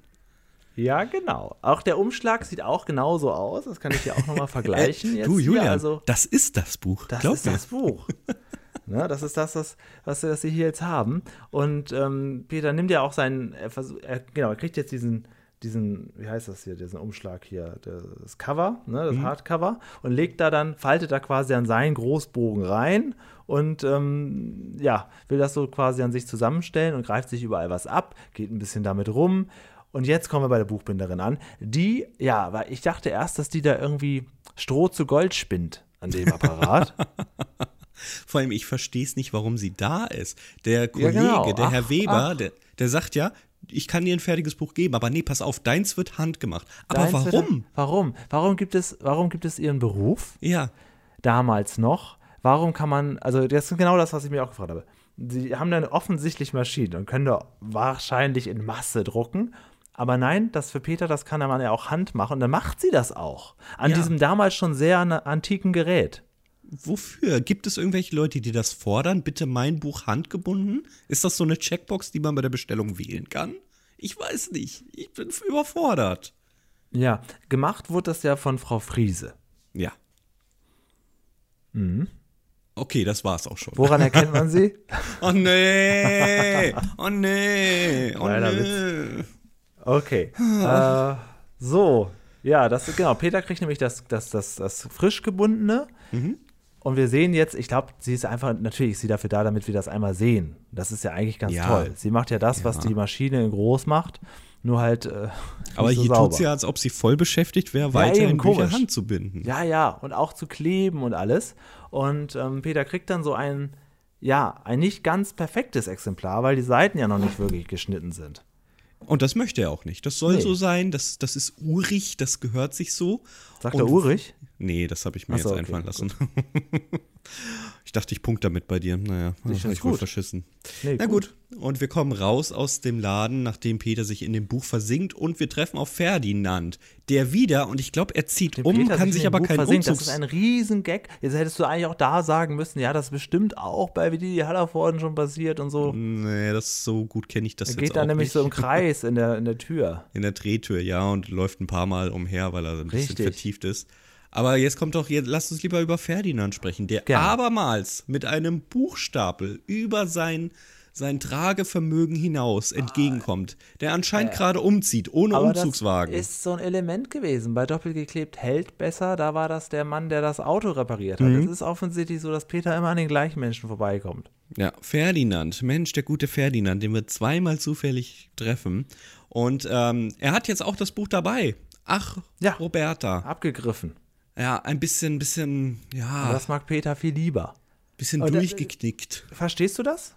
Speaker 3: Ja, genau. Auch der Umschlag sieht auch genauso aus. Das kann ich dir auch nochmal vergleichen. jetzt
Speaker 2: du,
Speaker 3: hier.
Speaker 2: Julian,
Speaker 3: also,
Speaker 2: das ist das Buch.
Speaker 3: das
Speaker 2: Glaub
Speaker 3: ist
Speaker 2: mir.
Speaker 3: das Buch. ne, das ist das, was, was, was sie hier jetzt haben. Und ähm, Peter nimmt ja auch seinen, er versuch, er, genau, er kriegt jetzt diesen, diesen, wie heißt das hier, diesen Umschlag hier, das Cover, ne, das Hardcover, und legt da dann, faltet da quasi an seinen Großbogen rein und ähm, ja, will das so quasi an sich zusammenstellen und greift sich überall was ab, geht ein bisschen damit rum. Und jetzt kommen wir bei der Buchbinderin an. Die, ja, weil ich dachte erst, dass die da irgendwie Stroh zu Gold spinnt an dem Apparat.
Speaker 2: Vor allem, ich verstehe es nicht, warum sie da ist. Der Kollege,
Speaker 3: genau.
Speaker 2: der Herr
Speaker 3: Ach,
Speaker 2: Weber,
Speaker 3: ach.
Speaker 2: Der, der sagt ja, ich kann dir ein fertiges Buch geben, aber nee, pass auf, deins wird handgemacht. Aber
Speaker 3: Deins wird-
Speaker 2: warum?
Speaker 3: Warum? Warum gibt es, warum gibt es ihren Beruf
Speaker 2: Ja,
Speaker 3: damals noch? Warum kann man, also das ist genau das, was ich mir auch gefragt habe. Sie haben dann offensichtlich Maschinen und können da wahrscheinlich in Masse drucken. Aber nein, das für Peter, das kann man ja auch Hand machen. Und dann macht sie das auch. An
Speaker 2: Ja.
Speaker 3: diesem damals schon sehr an- antiken Gerät.
Speaker 2: Wofür? Gibt es irgendwelche Leute, die das fordern? Bitte mein Buch handgebunden? Ist das so eine Checkbox, die man bei der Bestellung wählen kann? Ich weiß nicht. Ich bin überfordert.
Speaker 3: Ja, gemacht wurde das ja von Frau Friese.
Speaker 2: Ja. Okay, das war's auch schon.
Speaker 3: Mhm. Woran erkennt man sie?
Speaker 2: Oh nee! Oh nee! Oh
Speaker 3: Kleiner
Speaker 2: nee!
Speaker 3: Okay. äh, so, ja, das genau. Peter kriegt nämlich das, das, das, das frisch gebundene.
Speaker 2: Mhm.
Speaker 3: Und wir sehen jetzt, ich glaube, sie ist einfach, natürlich ist sie dafür da, damit wir das einmal sehen. Das ist ja eigentlich ganz
Speaker 2: Ja.
Speaker 3: toll. Sie macht ja das, was
Speaker 2: Ja.
Speaker 3: die Maschine in groß macht, nur halt. Äh,
Speaker 2: Aber
Speaker 3: so
Speaker 2: hier
Speaker 3: sauber.
Speaker 2: tut sie ja, als ob sie voll beschäftigt wäre, weiter
Speaker 3: eben,
Speaker 2: in Bücher
Speaker 3: komisch.
Speaker 2: Hand zu binden.
Speaker 3: Ja, ja, und auch zu kleben und alles. Und ähm, Peter kriegt dann so ein, ja, ein nicht ganz perfektes Exemplar, weil die Seiten ja noch nicht wirklich geschnitten sind.
Speaker 2: Und das möchte er auch nicht. Das soll
Speaker 3: Nee.
Speaker 2: so sein, das, das ist urig, das gehört sich so.
Speaker 3: Sagt
Speaker 2: Und-
Speaker 3: er urig?
Speaker 2: Nee, das habe ich mir
Speaker 3: so,
Speaker 2: jetzt
Speaker 3: okay,
Speaker 2: einfallen lassen. ich dachte, ich punkte damit bei dir. Naja, das habe ich wohl
Speaker 3: gut.
Speaker 2: verschissen.
Speaker 3: Nee,
Speaker 2: Na gut. Und wir kommen raus aus dem Laden, nachdem Peter sich in dem Buch versinkt und wir treffen auf Ferdinand, der wieder, und ich glaube, er zieht
Speaker 3: Der
Speaker 2: um,
Speaker 3: Peter
Speaker 2: kann sich
Speaker 3: dem
Speaker 2: aber
Speaker 3: versinkt.
Speaker 2: Umzugs...
Speaker 3: Das ist ein Riesengag. Jetzt hättest du eigentlich auch da sagen müssen, ja, das ist bestimmt auch bei Didi Hallervorden schon passiert und so.
Speaker 2: nee, das so gut kenne ich das
Speaker 3: Er
Speaker 2: jetzt
Speaker 3: geht dann nämlich
Speaker 2: nicht.
Speaker 3: so im Kreis in der, in der Tür.
Speaker 2: in der Drehtür, ja, und läuft ein paar Mal umher, weil er ein bisschen
Speaker 3: Richtig.
Speaker 2: vertieft ist. Aber jetzt kommt doch, jetzt, lasst uns lieber über Ferdinand sprechen, der
Speaker 3: Gerne.
Speaker 2: abermals mit einem Buchstapel über sein, sein Tragevermögen hinaus entgegenkommt, der anscheinend gerade umzieht, ohne
Speaker 3: Ah, äh. Aber
Speaker 2: Umzugswagen.
Speaker 3: das ist so ein Element gewesen. Bei Doppelgeklebt hält besser, da war das der Mann, der das Auto repariert hat.
Speaker 2: Mhm.
Speaker 3: Es ist offensichtlich so, dass Peter immer an den gleichen Menschen vorbeikommt.
Speaker 2: Ja, Ferdinand, Mensch, der gute Ferdinand, den wir zweimal zufällig treffen. Und ähm, er hat jetzt auch das Buch dabei. Ach,
Speaker 3: Ja.
Speaker 2: Roberta.
Speaker 3: Abgegriffen.
Speaker 2: Ja, ein bisschen, bisschen, ja,
Speaker 3: das mag Peter viel lieber.
Speaker 2: bisschen
Speaker 3: äh,
Speaker 2: durchgeknickt.
Speaker 3: Verstehst du das?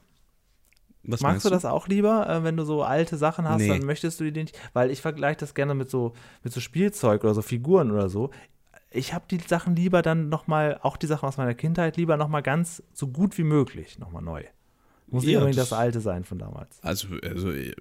Speaker 2: Was
Speaker 3: Magst du das auch lieber, äh, wenn du so alte Sachen hast,
Speaker 2: Nee.
Speaker 3: dann möchtest du die nicht, weil ich vergleiche das gerne mit so, mit so Spielzeug oder so Figuren oder so. Ich habe die Sachen lieber dann nochmal, auch die Sachen aus meiner Kindheit, lieber nochmal ganz so gut wie möglich nochmal neu. Muss nicht
Speaker 2: Ja,
Speaker 3: unbedingt
Speaker 2: das-
Speaker 3: das alte sein von damals.
Speaker 2: Also, also äh,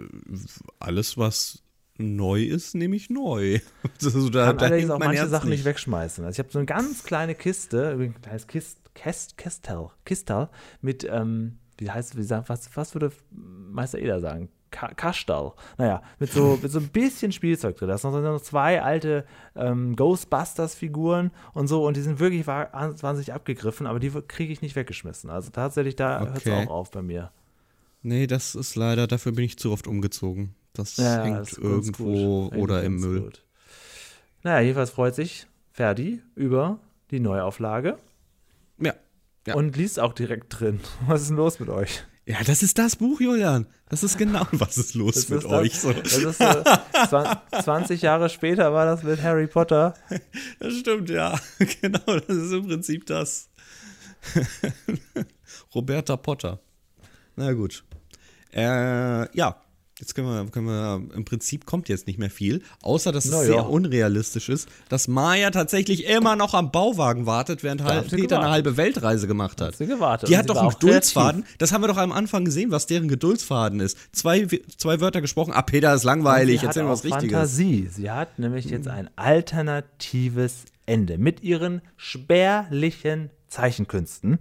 Speaker 2: alles, was neu ist, nehme ich neu. Also, da,
Speaker 3: kann
Speaker 2: da
Speaker 3: allerdings auch manche
Speaker 2: Herz
Speaker 3: Sachen nicht wegschmeißen. Also ich habe so eine ganz kleine Kiste, ein kleines Kist, Kist, Kistel, Kistel mit, ähm, wie heißt, wie sagt, was, was würde Meister Eder sagen? Ka Kastal. Naja, mit so, mit so ein bisschen Spielzeug drin. Da sind noch zwei alte ähm, Ghostbusters-Figuren und so und die sind wirklich wa- wahnsinnig abgegriffen, aber die kriege ich nicht weggeschmissen. Also tatsächlich, da hört es
Speaker 2: Okay.
Speaker 3: auch auf bei mir.
Speaker 2: Nee, das ist leider, dafür bin ich zu oft umgezogen. Das
Speaker 3: Ja,
Speaker 2: hängt
Speaker 3: das
Speaker 2: irgendwo
Speaker 3: gut.
Speaker 2: oder im Müll.
Speaker 3: gut. Naja, jedenfalls freut sich Ferdi über die Neuauflage.
Speaker 2: Ja. Ja.
Speaker 3: Und liest auch direkt drin. Was ist denn los mit euch?
Speaker 2: ja, das ist das Buch, Julian. Das ist genau, was ist los
Speaker 3: Das
Speaker 2: mit
Speaker 3: ist
Speaker 2: euch. So.
Speaker 3: das ist zwan- 20 Jahre später war das mit Harry Potter.
Speaker 2: Das stimmt, ja. Genau, das ist im Prinzip das. Roberta Potter. Na gut. Äh, ja, jetzt können wir, können wir, im Prinzip kommt jetzt nicht mehr viel, außer dass es
Speaker 3: Na ja.
Speaker 2: sehr unrealistisch ist, dass Maya tatsächlich immer noch am Bauwagen wartet, während halt Peter eine
Speaker 3: gewartet.
Speaker 2: halbe Weltreise gemacht hat.
Speaker 3: Hat sie gewartet.
Speaker 2: Die hat doch einen
Speaker 3: auch kreativ.
Speaker 2: Geduldsfaden. Das haben wir doch am Anfang gesehen, was deren Geduldsfaden ist. Zwei, zwei Wörter gesprochen. Ah, Peter ist langweilig. Erzähl mir was Richtiges.
Speaker 3: Fantasie. Sie hat nämlich jetzt ein alternatives Ende mit ihren spärlichen Zeichenkünsten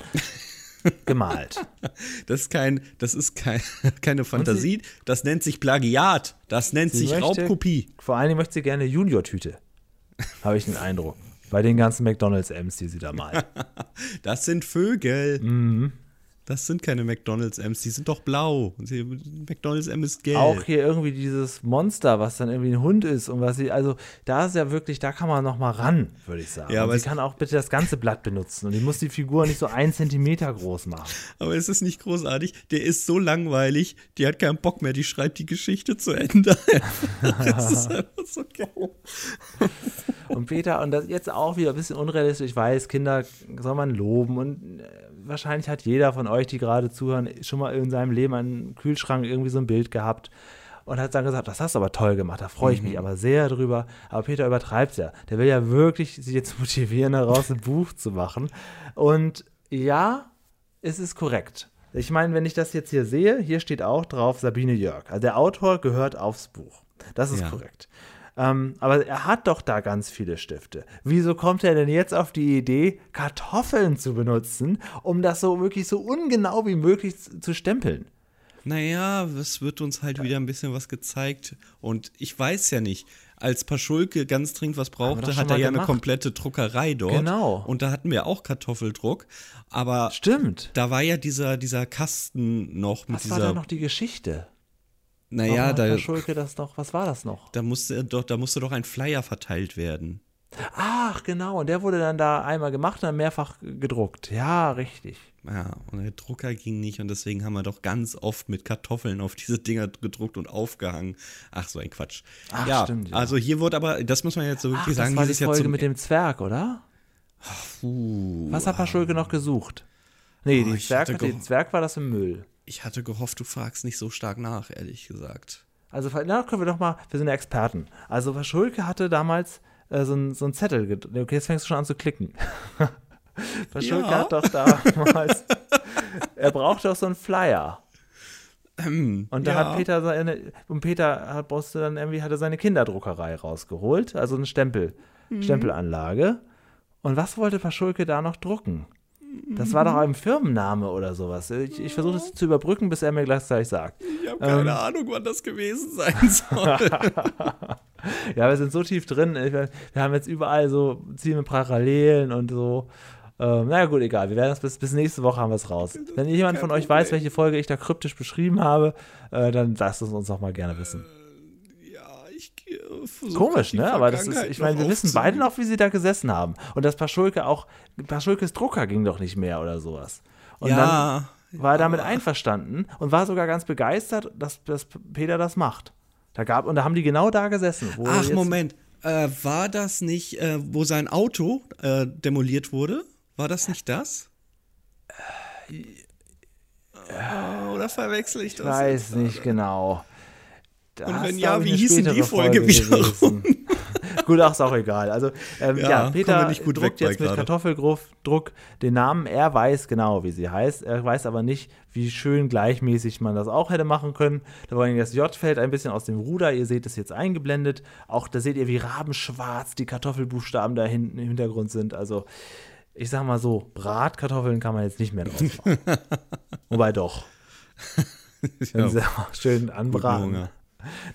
Speaker 3: gemalt.
Speaker 2: Das ist kein, das ist kein, keine Fantasie. Das nennt sich Plagiat. Das nennt sich
Speaker 3: möchte-
Speaker 2: Raubkopie.
Speaker 3: Vor allen Dingen möchte sie gerne Junior-Tüte. Habe ich den Eindruck. Bei den ganzen McDonalds-M's, die sie da malt.
Speaker 2: Das sind Vögel.
Speaker 3: Mhm.
Speaker 2: Das sind keine McDonalds M's, die sind doch blau. Und sie- McDonalds M ist gelb.
Speaker 3: Auch hier irgendwie dieses Monster, was dann irgendwie ein Hund ist und was sie, also da ist ja wirklich, da kann man noch mal ran, würde ich sagen.
Speaker 2: Ja, aber
Speaker 3: sie kann auch bitte das ganze Blatt benutzen und die muss die Figur nicht so einen Zentimeter groß machen.
Speaker 2: Aber es ist nicht großartig. Der ist so langweilig, die hat keinen Bock mehr, die schreibt die Geschichte zu Ende. das ist einfach so geil.
Speaker 3: Und Peter, und das jetzt auch wieder ein bisschen unrealistisch, ich weiß, Kinder soll man loben und äh, wahrscheinlich hat jeder von euch, die gerade zuhören, schon mal in seinem Leben einen Kühlschrank irgendwie so ein Bild gehabt und hat dann gesagt, das hast du aber toll gemacht, da freue ich mich aber sehr drüber. Aber Peter übertreibt ja. Der will ja wirklich sie jetzt motivieren, daraus ein Buch zu machen. Und ja, es ist korrekt. Ich meine, wenn ich das jetzt hier sehe, hier steht auch drauf Sabine Jörg. Also der Autor gehört aufs Buch. Das ist
Speaker 2: Ja.
Speaker 3: korrekt. Ähm, aber er hat doch da ganz viele Stifte. Wieso kommt er denn jetzt auf die Idee, Kartoffeln zu benutzen, um das so wirklich so ungenau wie möglich zu, stempeln?
Speaker 2: Naja, es wird uns halt wieder ein bisschen was gezeigt. Und ich weiß ja nicht, als Paschulke ganz dringend was brauchte, hat er ja eine
Speaker 3: gemacht.
Speaker 2: komplette Druckerei dort.
Speaker 3: Genau.
Speaker 2: Und da hatten wir auch Kartoffeldruck. Aber
Speaker 3: Stimmt.
Speaker 2: da war ja dieser, dieser Kasten noch mit
Speaker 3: Was war
Speaker 2: dieser.
Speaker 3: da noch die Geschichte?
Speaker 2: Naja, da,
Speaker 3: Herr Schulke das noch? Was war das noch?
Speaker 2: da, musste doch, da musste doch ein Flyer verteilt werden.
Speaker 3: Ach, genau. Und der wurde dann da einmal gemacht und dann mehrfach gedruckt. Ja, richtig.
Speaker 2: Ja, und der Drucker ging nicht und deswegen haben wir doch ganz oft mit Kartoffeln auf diese Dinger gedruckt und aufgehangen. Ach, so ein Quatsch.
Speaker 3: Ach,
Speaker 2: ja,
Speaker 3: stimmt, ja.
Speaker 2: also hier wurde aber, das muss man jetzt so
Speaker 3: Ach,
Speaker 2: wirklich
Speaker 3: das
Speaker 2: sagen,
Speaker 3: war die Folge mit dem Zwerg, oder?
Speaker 2: Puh,
Speaker 3: Was hat Paschulke noch gesucht? Nee,
Speaker 2: Oh, ich
Speaker 3: Zwerg, den Zwerg war das im Müll.
Speaker 2: Ich hatte gehofft, du fragst nicht so stark nach, ehrlich gesagt.
Speaker 3: Also, na, können wir doch mal, wir sind ja Experten. Also, Paschulke hatte damals äh, so einen so einen Zettel. Okay, jetzt fängst du schon an zu klicken. Paschulke
Speaker 2: Ja.
Speaker 3: hat doch damals, er braucht doch so einen Flyer. Und da
Speaker 2: ja.
Speaker 3: hat Peter seine, und Peter hat, du dann irgendwie, hatte seine Kinderdruckerei rausgeholt, also eine Stempel,
Speaker 2: Mhm.
Speaker 3: Stempelanlage. Und was wollte Paschulke da noch drucken? Das war doch ein Firmenname oder sowas. Ich, ich versuche das zu überbrücken, bis er mir gleich sagt.
Speaker 2: Ich habe
Speaker 3: Ähm.
Speaker 2: keine Ahnung, wann das gewesen sein soll.
Speaker 3: Ja, wir sind so tief drin. Wir haben jetzt überall so ziemliche Parallelen und so. Ähm, naja, gut, egal. Wir werden das bis, bis nächste Woche haben wir es raus. Wenn jemand von euch weiß, welche Folge ich da kryptisch beschrieben habe, äh, dann lasst es uns doch mal gerne wissen.
Speaker 2: Ich versuch
Speaker 3: Komisch, ne? Aber das ist, ich meine, wir wissen beide noch, wie sie da gesessen haben. Und dass Paschulke auch, Paschulkes Drucker ging doch nicht mehr oder sowas. Und
Speaker 2: Ja,
Speaker 3: dann war er damit einverstanden und war sogar ganz begeistert, dass, dass Peter das macht. Da gab, und da haben die genau da gesessen.
Speaker 2: Ach, Moment. Äh, war das nicht, äh, wo sein Auto äh, demoliert wurde? War das nicht das? Äh, oder verwechsel ich das?
Speaker 3: Ich weiß nicht genau.
Speaker 2: Und wenn ja, wie hießen die
Speaker 3: spätere
Speaker 2: Folge wiederum?
Speaker 3: gut, ach, ist auch egal. Also, ähm,
Speaker 2: Ja,
Speaker 3: ja, Peter
Speaker 2: nicht gut
Speaker 3: druckt jetzt mit. Kartoffeldruck den Namen. Er weiß genau, wie sie heißt. Er weiß aber nicht, wie schön gleichmäßig man das auch hätte machen können. Da war das J fällt ein bisschen aus dem Ruder. Ihr seht es jetzt eingeblendet. Auch da seht ihr, wie rabenschwarz die Kartoffelbuchstaben da hinten im Hintergrund sind. Also, ich sag mal so, Bratkartoffeln kann man jetzt nicht mehr draus machen. Wobei doch. Wenn sie schön anbraten.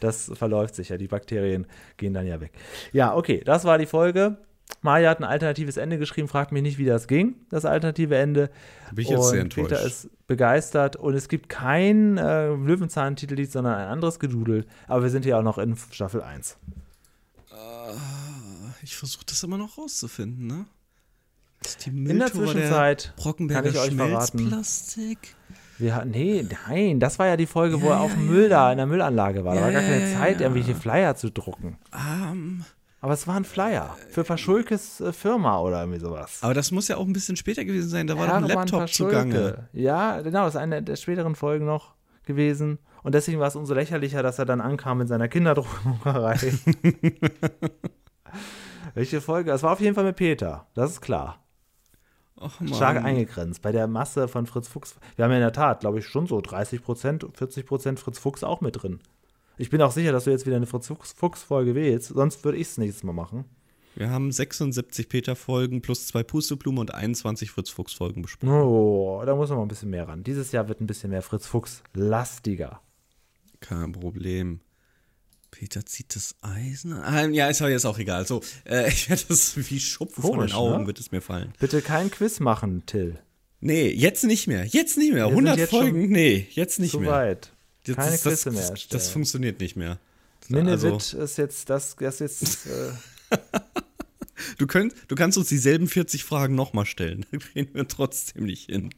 Speaker 3: Das verläuft sich ja, die Bakterien gehen dann ja weg. Ja, okay, das war die Folge. Maja hat ein alternatives Ende geschrieben, fragt mich nicht, wie das ging, das alternative Ende.
Speaker 2: Bin ich jetzt
Speaker 3: und
Speaker 2: sehr enttäuscht.
Speaker 3: Peter ist begeistert und es gibt kein äh, Löwenzahn-Titellied, sondern ein anderes Gedudel. Aber wir sind ja auch noch in Staffel 1.
Speaker 2: Ich versuche das immer noch rauszufinden, ne? Ist die
Speaker 3: In der Zwischenzeit
Speaker 2: Brockenberger
Speaker 3: kann ich euch verraten. Wir hatten, nee, nein, das war ja die Folge, wo er auf dem Müll da in der Müllanlage war. Da
Speaker 2: Ja,
Speaker 3: war gar
Speaker 2: ja,
Speaker 3: keine
Speaker 2: ja,
Speaker 3: Zeit,
Speaker 2: ja.
Speaker 3: irgendwelche Flyer zu drucken.
Speaker 2: Ähm,
Speaker 3: Aber es war ein Flyer für Paschulkes äh, Firma oder irgendwie sowas.
Speaker 2: Aber das muss ja auch ein bisschen später gewesen sein. Da war doch ein Laptop zugange.
Speaker 3: Ja, genau, das ist eine der späteren Folgen noch gewesen. Und deswegen war es umso lächerlicher, dass er dann ankam in seiner Kinderdruckerei. Welche Folge? Das war auf jeden Fall mit Peter, das ist klar. Stark eingegrenzt. Bei der Masse von Fritz Fuchs. Wir haben ja in der Tat, glaube ich, schon so 30 Prozent, 40 Prozent Fritz Fuchs auch mit drin. Ich bin auch sicher, dass du jetzt wieder eine Fritz Fuchs- Fuchs-Folge wählst, sonst würde ich es nächstes Mal machen.
Speaker 2: Wir haben 76 Peter-Folgen plus zwei Pusteblumen und 21 Fritz-Fuchs-Folgen besprochen.
Speaker 3: Oh, da muss noch mal ein bisschen mehr ran. Dieses Jahr wird ein bisschen mehr Fritz Fuchs lastiger.
Speaker 2: Kein Problem. Peter zieht das Eisen. an. Ah, ja, ist jetzt auch egal. So, äh, ich werde das wie Schupfen von
Speaker 3: Komisch,
Speaker 2: den Augen,
Speaker 3: ne?
Speaker 2: wird es mir fallen.
Speaker 3: Bitte kein Quiz machen, Till.
Speaker 2: Nee, jetzt nicht mehr. Jetzt nicht mehr.
Speaker 3: Wir sind
Speaker 2: 100
Speaker 3: jetzt
Speaker 2: Folgen? Nee, jetzt nicht mehr.
Speaker 3: weit.
Speaker 2: Jetzt
Speaker 3: Keine
Speaker 2: das,
Speaker 3: Quizze mehr
Speaker 2: das,
Speaker 3: erstellen.
Speaker 2: das funktioniert nicht mehr.
Speaker 3: Minevit
Speaker 2: Also-
Speaker 3: ist jetzt das, das jetzt. Äh,
Speaker 2: Du, könnt, du kannst uns dieselben 40 Fragen nochmal stellen. Da kriegen wir trotzdem nicht hin.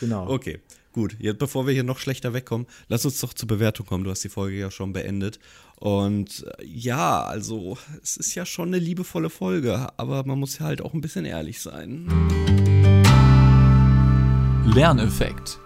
Speaker 3: Genau.
Speaker 2: Okay, gut. Jetzt, bevor wir hier noch schlechter wegkommen, lass uns doch zur Bewertung kommen. Du hast die Folge ja schon beendet. Und äh, ja, also, es ist ja schon eine liebevolle Folge, aber man muss ja halt auch ein bisschen ehrlich sein.
Speaker 1: Lerneffekt.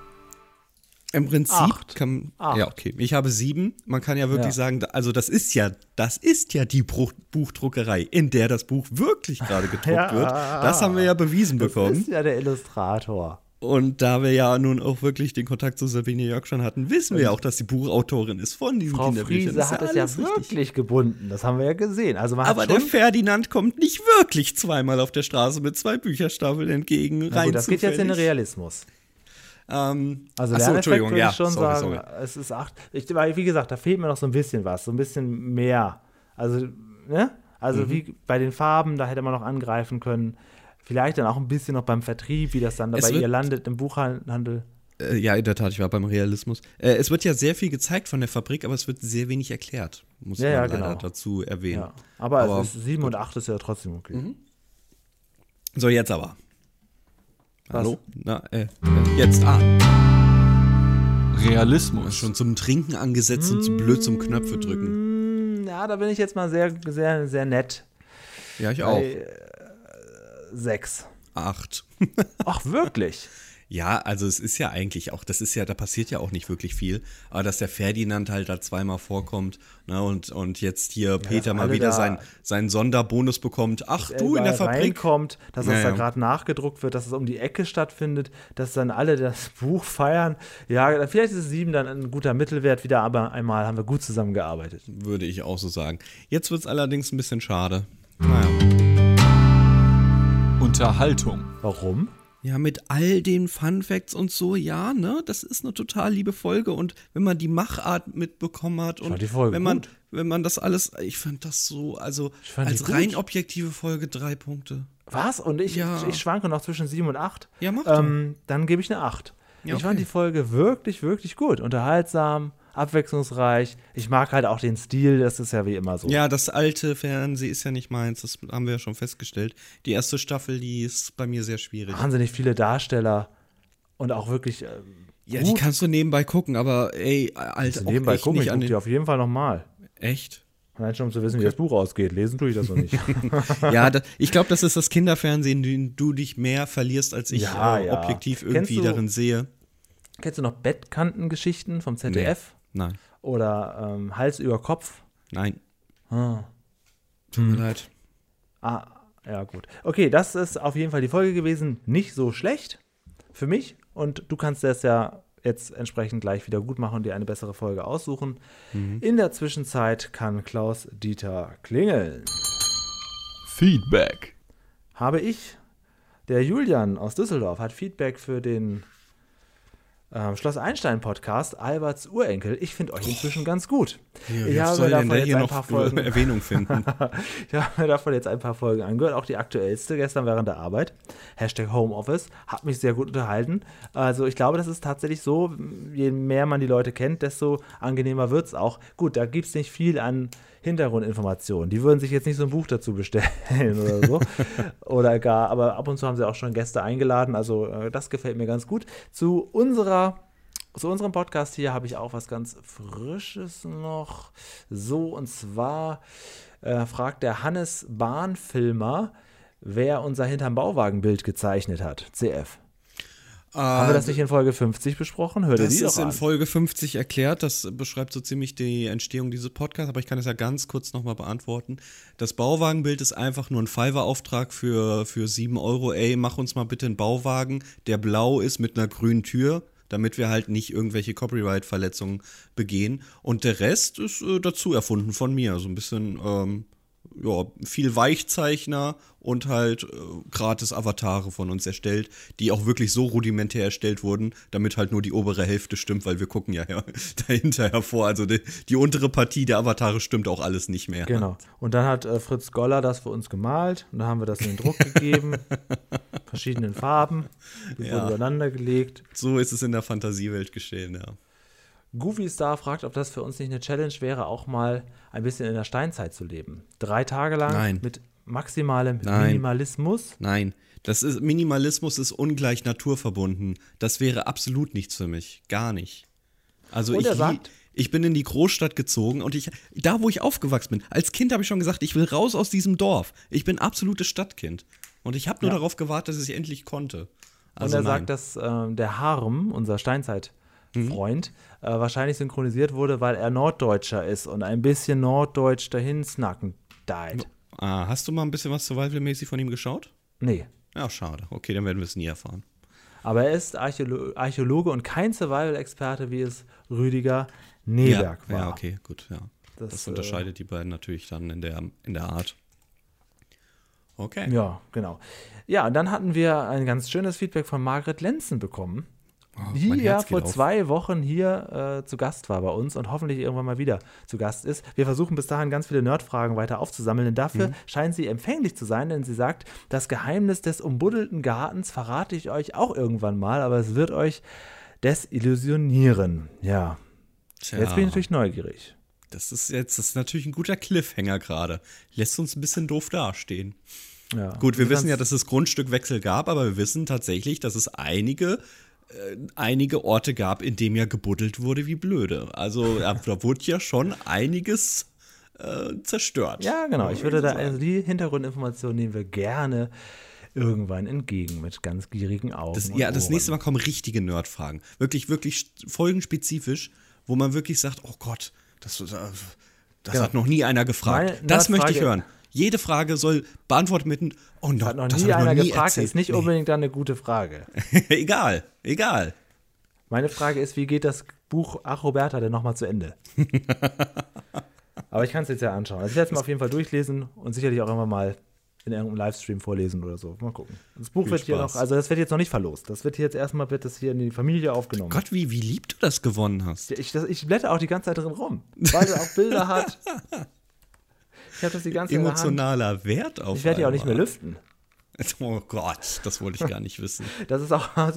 Speaker 2: Im Prinzip
Speaker 3: Acht.
Speaker 2: kann.
Speaker 3: Acht.
Speaker 2: Ja, okay. Ich habe sieben. Man kann ja wirklich
Speaker 3: Ja.
Speaker 2: sagen, also das ist ja, das ist ja die Bruch, Buchdruckerei, in der das Buch wirklich gerade gedruckt
Speaker 3: Ja.
Speaker 2: wird. Das haben wir ja bewiesen
Speaker 3: Das
Speaker 2: bekommen.
Speaker 3: ist ja der Illustrator.
Speaker 2: Und da wir ja nun auch wirklich den Kontakt zu Sabine Jörg schon hatten, wissen wir ja auch, dass die Buchautorin ist von diesen
Speaker 3: Frau
Speaker 2: Kinderbüchern.
Speaker 3: Friese hat es ja
Speaker 2: richtig.
Speaker 3: wirklich gebunden. Das haben wir ja gesehen. Also
Speaker 2: Aber der Ferdinand kommt nicht wirklich zweimal auf der Straße mit zwei Bücherstapeln entgegen.
Speaker 3: Na
Speaker 2: rein
Speaker 3: gut, das geht jetzt in den
Speaker 2: zufällig.
Speaker 3: Realismus.
Speaker 2: Ähm,
Speaker 3: Also
Speaker 2: ach so,
Speaker 3: Lerneffekt
Speaker 2: Entschuldigung,
Speaker 3: würde
Speaker 2: ja,
Speaker 3: ich schon
Speaker 2: sorry,
Speaker 3: sagen,
Speaker 2: sorry.
Speaker 3: es ist acht. Ich, wie gesagt, da fehlt mir noch so ein bisschen was, so ein bisschen mehr. Also, ne? Also
Speaker 2: Mhm.
Speaker 3: wie bei den Farben, da hätte man noch angreifen können. Vielleicht dann auch ein bisschen noch beim Vertrieb, wie das dann
Speaker 2: Es
Speaker 3: bei
Speaker 2: wird-
Speaker 3: ihr landet im Buchhandel.
Speaker 2: Äh, ja, in der Tat, ich war beim Realismus. Äh, es wird ja sehr viel gezeigt von der Fabrik, aber es wird sehr wenig erklärt, muss
Speaker 3: Ja,
Speaker 2: man
Speaker 3: ja,
Speaker 2: leider
Speaker 3: genau.
Speaker 2: dazu erwähnen.
Speaker 3: Ja. Aber,
Speaker 2: Aber
Speaker 3: es ist 7 und 8 ist ja trotzdem okay.
Speaker 2: Mhm. So, jetzt aber.
Speaker 3: Was?
Speaker 2: Hallo? Na, äh, äh, jetzt. Ah,
Speaker 1: Realismus.
Speaker 2: schon zum Trinken angesetzt und zu blöd zum Knöpfe drücken.
Speaker 3: Mm, Ja, da bin ich jetzt mal sehr, sehr, sehr nett.
Speaker 2: Ja, ich auch.
Speaker 3: Bei, äh, sechs.
Speaker 2: Acht.
Speaker 3: Ach, wirklich?
Speaker 2: Ja, also es ist ja eigentlich auch, das ist ja, da passiert ja auch nicht wirklich viel, aber dass der Ferdinand halt da zweimal vorkommt, ne, und, und jetzt hier Peter mal wieder seinen, Sonderbonus bekommt. Ach, du in der Fabrik.
Speaker 3: reinkommt, dass das
Speaker 2: Ja,
Speaker 3: da
Speaker 2: ja.
Speaker 3: gerade nachgedruckt wird, dass es um die Ecke stattfindet, dass dann alle das Buch feiern. Ja, vielleicht ist sieben dann ein guter Mittelwert wieder, aber einmal haben wir gut zusammengearbeitet.
Speaker 2: Würde ich auch so sagen. Jetzt wird es allerdings ein bisschen schade. Naja.
Speaker 1: Unterhaltung.
Speaker 3: Warum?
Speaker 2: Ja, mit all den Fun Facts und so, ja, ne? Das ist eine total liebe Folge und wenn man die Machart mitbekommen hat und
Speaker 3: fand die Folge
Speaker 2: wenn man,
Speaker 3: gut.
Speaker 2: wenn man das alles, ich fand das so, also
Speaker 3: fand
Speaker 2: als
Speaker 3: gut.
Speaker 2: rein objektive Folge drei Punkte.
Speaker 3: Was? Und ich,
Speaker 2: Ja.
Speaker 3: ich schwanke noch zwischen sieben und acht.
Speaker 2: Ja, mach
Speaker 3: ähm, Dann gebe ich eine acht.
Speaker 2: Ja,
Speaker 3: Ich fand
Speaker 2: okay.
Speaker 3: die Folge wirklich, wirklich gut. Unterhaltsam, abwechslungsreich. Ich mag halt auch den Stil, das ist ja wie immer so.
Speaker 2: Ja, das alte Fernsehen ist ja nicht meins, das haben wir ja schon festgestellt. Die erste Staffel, die ist bei mir sehr schwierig.
Speaker 3: Wahnsinnig viele Darsteller und auch wirklich. Ähm,
Speaker 2: Ja, die
Speaker 3: gut.
Speaker 2: kannst du nebenbei gucken, aber ey, Alter, auch
Speaker 3: nebenbei gucken, ich
Speaker 2: nicht
Speaker 3: gucke die auf jeden Fall nochmal.
Speaker 2: Echt?
Speaker 3: Allein schon, um zu wissen, wie das Buch ausgeht. Lesen tue ich das noch nicht.
Speaker 2: ja, da, ich glaube, das ist das Kinderfernsehen, in dem du dich mehr verlierst, als ich
Speaker 3: Ja,
Speaker 2: äh,
Speaker 3: ja.
Speaker 2: objektiv irgendwie
Speaker 3: du-
Speaker 2: darin sehe.
Speaker 3: Kennst du noch Bettkantengeschichten vom ZDF?
Speaker 2: Nein,
Speaker 3: Oder ähm, Hals über Kopf?
Speaker 2: nein.
Speaker 3: Ah.
Speaker 2: Tut mir leid.
Speaker 3: ah, ja, gut. Okay, das ist auf jeden Fall die Folge gewesen. Nicht so schlecht für mich. Und du kannst das ja jetzt entsprechend gleich wieder gut machen und dir eine bessere Folge aussuchen. In der Zwischenzeit kann Klaus Dieter klingeln.
Speaker 1: Feedback.
Speaker 3: habe ich. Der Julian aus Düsseldorf hat Feedback für den ähm, Schloss Einstein Podcast, Alberts Urenkel. Ich finde euch inzwischen ganz gut.
Speaker 2: Ja,
Speaker 3: ich habe
Speaker 2: soll denn
Speaker 3: davon
Speaker 2: der
Speaker 3: jetzt
Speaker 2: hier
Speaker 3: ein paar Folgen.
Speaker 2: Erwähnung finden?
Speaker 3: Ich habe mir davon jetzt ein paar Folgen angehört, auch die aktuellste gestern während der Arbeit. Hashtag Homeoffice. Hat mich sehr gut unterhalten. Also ich glaube, das ist tatsächlich so, je mehr man die Leute kennt, desto angenehmer wird es auch. Gut, da gibt es nicht viel an Hintergrundinformationen. Die würden sich jetzt nicht so ein Buch dazu bestellen oder so. oder gar, aber ab und zu haben sie auch schon Gäste eingeladen. Also äh, das gefällt mir ganz gut. Zu unserer zu unserem Podcast hier habe ich auch was ganz Frisches noch. So, und zwar äh, fragt der Hannes Bahnfilmer, wer unser hinterm Bauwagenbild gezeichnet hat. CF. Haben wir das nicht in Folge 50 besprochen? Hört ihr
Speaker 2: Das
Speaker 3: die
Speaker 2: ist
Speaker 3: doch
Speaker 2: in
Speaker 3: an.
Speaker 2: Folge 50 erklärt. Das beschreibt so ziemlich die Entstehung dieses Podcasts, aber ich kann es ja ganz kurz nochmal beantworten. Das Bauwagenbild ist einfach nur ein Fiverr-Auftrag für, für 7 Euro. Ey, mach uns mal bitte einen Bauwagen, der blau ist mit einer grünen Tür, damit wir halt nicht irgendwelche Copyright-Verletzungen begehen. Und der Rest ist äh, dazu erfunden von mir. So ein bisschen, ähm, ja, viel Weichzeichner und halt äh, gratis Avatare von uns erstellt, die auch wirklich so rudimentär erstellt wurden, damit halt nur die obere Hälfte stimmt, weil wir gucken ja, ja dahinter hervor. Also die, die untere Partie der Avatare stimmt auch alles nicht mehr.
Speaker 3: Genau. Und dann hat äh, Fritz Goller das für uns gemalt und dann haben wir das in den Druck gegeben. verschiedenen Farben. Die
Speaker 2: Ja.
Speaker 3: wurden übereinander gelegt.
Speaker 2: So ist es in der Fantasiewelt geschehen, ja.
Speaker 3: Goofy Star fragt, ob das für uns nicht eine Challenge wäre, auch mal ein bisschen in der Steinzeit zu leben. Drei Tage lang
Speaker 2: Nein.
Speaker 3: mit maximalem
Speaker 2: Nein.
Speaker 3: Minimalismus.
Speaker 2: Nein, das ist Minimalismus ist ungleich naturverbunden. Das wäre absolut nichts für mich, gar nicht. Also ich,
Speaker 3: sagt-
Speaker 2: ich bin in die Großstadt gezogen und ich da wo ich aufgewachsen bin, als Kind habe ich schon gesagt, ich will raus aus diesem Dorf. Ich bin absolutes Stadtkind und ich habe nur
Speaker 3: Ja.
Speaker 2: darauf gewartet, dass ich endlich konnte.
Speaker 3: Und
Speaker 2: Also
Speaker 3: er
Speaker 2: nein.
Speaker 3: sagt, dass äh, der Harm, unser Steinzeit-Freund, äh, wahrscheinlich synchronisiert wurde, weil er Norddeutscher ist und ein bisschen norddeutsch dahin snacken died.
Speaker 2: ah, hast du mal ein bisschen was survival-mäßig von ihm geschaut?
Speaker 3: Nee.
Speaker 2: Ja, schade. Okay, dann werden wir es nie erfahren.
Speaker 3: Aber er ist Archäolo Archäologe und kein Survival-Experte, wie es Rüdiger Neberg
Speaker 2: ja,
Speaker 3: war.
Speaker 2: ja, okay, gut, ja.
Speaker 3: Das,
Speaker 2: Das,
Speaker 3: äh,
Speaker 2: unterscheidet die beiden natürlich dann in der, in der Art. Okay.
Speaker 3: Ja, genau. Ja, und dann hatten wir ein ganz schönes Feedback von Margret Lenzen bekommen, die
Speaker 2: Oh, mein
Speaker 3: ja vor
Speaker 2: auf.
Speaker 3: zwei Wochen hier äh, zu Gast war bei uns und hoffentlich irgendwann mal wieder zu Gast ist. Wir versuchen bis dahin ganz viele Nerdfragen weiter aufzusammeln, denn dafür
Speaker 2: Mhm.
Speaker 3: scheint sie empfänglich zu sein, denn sie sagt, das Geheimnis des umbuddelten Gartens verrate ich euch auch irgendwann mal, aber es wird euch desillusionieren. Ja,
Speaker 2: Tja,
Speaker 3: jetzt bin ich natürlich neugierig.
Speaker 2: Das ist jetzt das ist natürlich ein guter Cliffhanger gerade. Lässt uns ein bisschen doof dastehen.
Speaker 3: Ja.
Speaker 2: Gut, wir wissen ja, dass es Grundstückwechsel gab, aber wir wissen tatsächlich, dass es einige äh, einige Orte gab, in denen ja gebuddelt wurde wie blöde. Also da wurde ja schon einiges äh, zerstört.
Speaker 3: Ja, genau. Ich würde da, also die Hintergrundinformationen nehmen wir gerne irgendwann entgegen mit ganz gierigen Augen.
Speaker 2: Das, ja, das nächste Mal kommen richtige Nerdfragen. Wirklich, wirklich folgenspezifisch, wo man wirklich sagt, oh Gott, das, äh, das
Speaker 3: Genau.
Speaker 2: hat noch nie einer gefragt.
Speaker 3: Meine
Speaker 2: das möchte ich
Speaker 3: Nerdfrage-
Speaker 2: hören. Jede Frage soll beantwortet mit einem, oh no,
Speaker 3: Hat noch
Speaker 2: das
Speaker 3: nie
Speaker 2: ich
Speaker 3: einer
Speaker 2: nie
Speaker 3: gefragt,
Speaker 2: erzählt.
Speaker 3: ist nicht
Speaker 2: Nee.
Speaker 3: unbedingt dann eine gute Frage.
Speaker 2: egal, egal.
Speaker 3: Meine Frage ist, wie geht das Buch Ach Roberta denn nochmal zu Ende? Aber ich kann es jetzt ja anschauen. Also ich werde es mir auf jeden Fall durchlesen und sicherlich auch immer mal in irgendeinem Livestream vorlesen oder so. Mal gucken. Das Buch
Speaker 2: Viel
Speaker 3: wird hier
Speaker 2: Spaß.
Speaker 3: noch, also das wird jetzt noch nicht verlost. Das wird jetzt erstmal, wird das hier in die Familie aufgenommen.
Speaker 2: Gott, wie, wie lieb du das gewonnen hast.
Speaker 3: Ich, das, ich blätter auch die ganze Zeit drin rum, weil es auch Bilder hat. Ich habe das die ganze Zeit.
Speaker 2: Emotionaler Wert auf
Speaker 3: Ich werde die auch nicht mehr lüften.
Speaker 2: Oh Gott, das wollte ich gar nicht wissen.
Speaker 3: Das ist auch er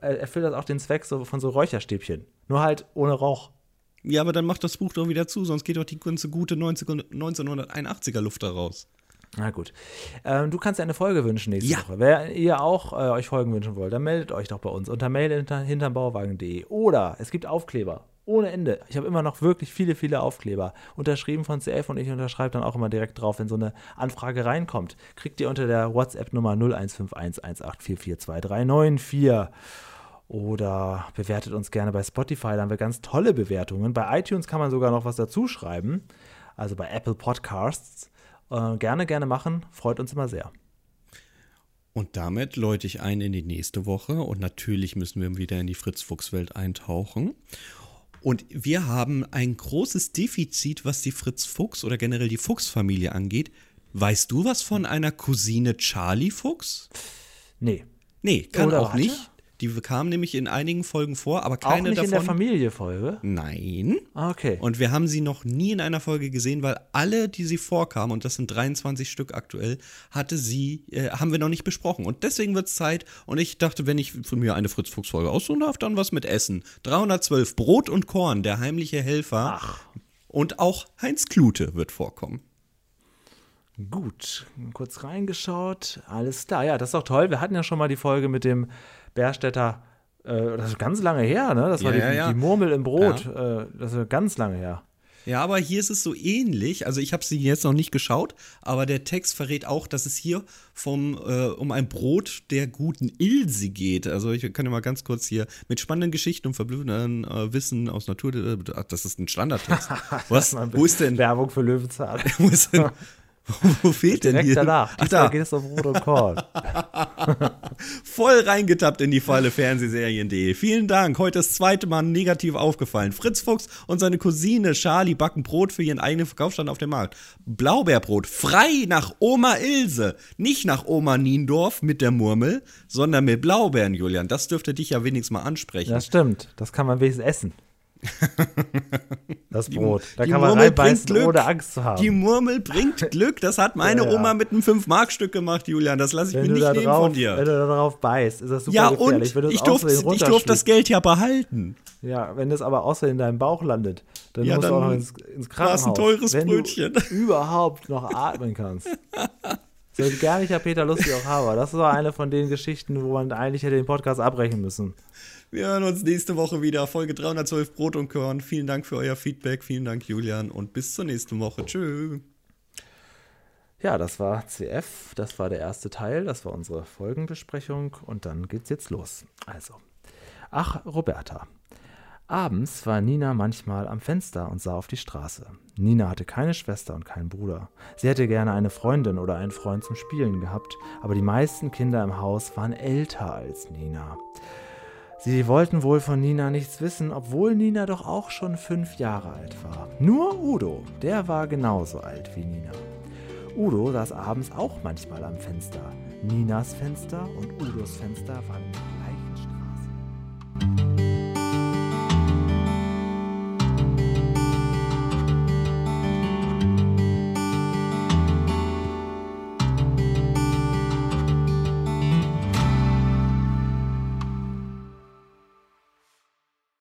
Speaker 3: erfüllt das auch den Zweck so von so Räucherstäbchen. Nur halt ohne Rauch.
Speaker 2: Ja, aber dann mach das Buch doch wieder zu, sonst geht doch die ganze gute 90 1981er Luft da raus.
Speaker 3: Na gut. Ähm, du kannst dir eine Folge wünschen nächste
Speaker 2: Ja.
Speaker 3: Woche. Wer ihr auch äh, euch Folgen wünschen wollt, dann meldet euch doch bei uns unter mail. Oder es gibt Aufkleber. Ohne Ende. Ich habe immer noch wirklich viele, viele Aufkleber. Unterschrieben von CF und ich unterschreibe dann auch immer direkt drauf, wenn so eine Anfrage reinkommt. Kriegt ihr unter der WhatsApp-Nummer 015118442394. Oder bewertet uns gerne bei Spotify, da haben wir ganz tolle Bewertungen. Bei iTunes kann man sogar noch was dazu schreiben. Also bei Apple Podcasts. Äh, gerne, gerne machen. Freut uns immer sehr.
Speaker 2: Und damit läute ich ein in die nächste Woche und natürlich müssen wir wieder in die Fritz-Fuchs-Welt eintauchen. Und wir haben ein großes Defizit, was die Fritz-Fuchs oder generell die Fuchs-Familie angeht. Weißt du was von einer Cousine Charlie Fuchs?
Speaker 3: Nee.
Speaker 2: Nee, kann
Speaker 3: Oder
Speaker 2: auch
Speaker 3: warte.
Speaker 2: nicht. Die kam nämlich in einigen Folgen vor, aber
Speaker 3: Auch
Speaker 2: keine
Speaker 3: nicht in
Speaker 2: davon.
Speaker 3: der Familie-Folge.
Speaker 2: Nein.
Speaker 3: Ah, Okay.
Speaker 2: Und wir haben sie noch nie in einer Folge gesehen, weil alle, die sie vorkamen, und das sind 23 Stück aktuell, hatte sie, äh, haben wir noch nicht besprochen. Und deswegen wird es Zeit. Und ich dachte, wenn ich von mir eine Fritz-Fuchs-Folge aussuchen darf, dann was mit Essen. 312 Brot und Korn, der heimliche Helfer.
Speaker 3: Ach.
Speaker 2: Und auch Heinz Klute wird vorkommen.
Speaker 3: Gut. Kurz reingeschaut. Alles klar. Ja, das ist doch toll. Wir hatten ja schon mal die Folge mit dem Berstädter Äh, das ist ganz lange her, ne? Das war
Speaker 2: Ja,
Speaker 3: die,
Speaker 2: ja, ja.
Speaker 3: die Murmel im Brot. Äh, das ist ganz lange her.
Speaker 2: Ja, aber hier ist es so ähnlich. Also ich habe sie jetzt noch nicht geschaut, aber der Text verrät auch, dass es hier vom, äh, um ein Brot der guten Ilse geht. Also ich kann ja mal ganz kurz hier mit spannenden Geschichten und verblüffenden äh, Wissen aus Natur. Äh, ach, das ist ein Standardtext. Was? Wo ist denn?
Speaker 3: Werbung für Löwenzahn?
Speaker 2: Wo, ist denn, wo fehlt denn
Speaker 3: Direkt
Speaker 2: hier?
Speaker 3: danach.
Speaker 2: Ach da,
Speaker 3: geht es um Brot und Korn.
Speaker 2: voll reingetappt in die Falle Fernsehserien.de. Vielen Dank. Heute das zweite Mal negativ aufgefallen. Fritz Fuchs und seine Cousine Charlie backen Brot für ihren eigenen Verkaufsstand auf dem Markt. Blaubeerbrot. Frei nach Oma Ilse. Nicht nach Oma Niendorf mit der Murmel, sondern mit Blaubeeren, Julian. Das dürfte dich ja wenigstens mal ansprechen.
Speaker 3: Das stimmt. Das kann man wenigstens essen. Das Brot. Da
Speaker 2: die
Speaker 3: kann man
Speaker 2: Murmel
Speaker 3: reinbeißen,
Speaker 2: Glück.
Speaker 3: ohne Angst zu haben.
Speaker 2: Die Murmel bringt Glück. Das hat meine
Speaker 3: Ja, ja.
Speaker 2: Oma mit einem 5-Mark-Stück gemacht, Julian. Das lasse ich
Speaker 3: wenn
Speaker 2: mir
Speaker 3: du,
Speaker 2: nicht
Speaker 3: da
Speaker 2: nehmen
Speaker 3: drauf,
Speaker 2: von dir.
Speaker 3: wenn du da drauf beißt, ist das super
Speaker 2: Ja,
Speaker 3: gefährlich.
Speaker 2: und
Speaker 3: wenn du es
Speaker 2: ich durfte ich durf das Geld ja behalten.
Speaker 3: Ja, wenn das aber außerdem in deinem Bauch landet, dann
Speaker 2: Ja,
Speaker 3: musst du auch
Speaker 2: dann
Speaker 3: noch ins, ins Krankenhaus.
Speaker 2: ein teures
Speaker 3: wenn
Speaker 2: Brötchen.
Speaker 3: du überhaupt noch atmen kannst. So gar nicht Peter lustig auch habe. Das war eine von den Geschichten, wo man eigentlich hätte den Podcast abbrechen müssen.
Speaker 2: Wir hören uns nächste Woche wieder. Folge 312 Brot und Korn. Vielen Dank für euer Feedback. Vielen Dank, Julian. Und bis zur nächsten Woche. Tschö.
Speaker 3: Ja, das war CF, das war der erste Teil, das war unsere Folgenbesprechung und dann geht's jetzt los. Also, ach, Roberta. Abends war Nina manchmal am Fenster und sah auf die Straße. Nina hatte keine Schwester und keinen Bruder. Sie hätte gerne eine Freundin oder einen Freund zum Spielen gehabt, aber die meisten Kinder im Haus waren älter als Nina. Sie wollten wohl von Nina nichts wissen, obwohl Nina doch auch schon fünf Jahre alt war. Nur Udo, der war genauso alt wie Nina. Udo saß abends auch manchmal am Fenster. Ninas Fenster und Udos Fenster waren in der gleichen Straße.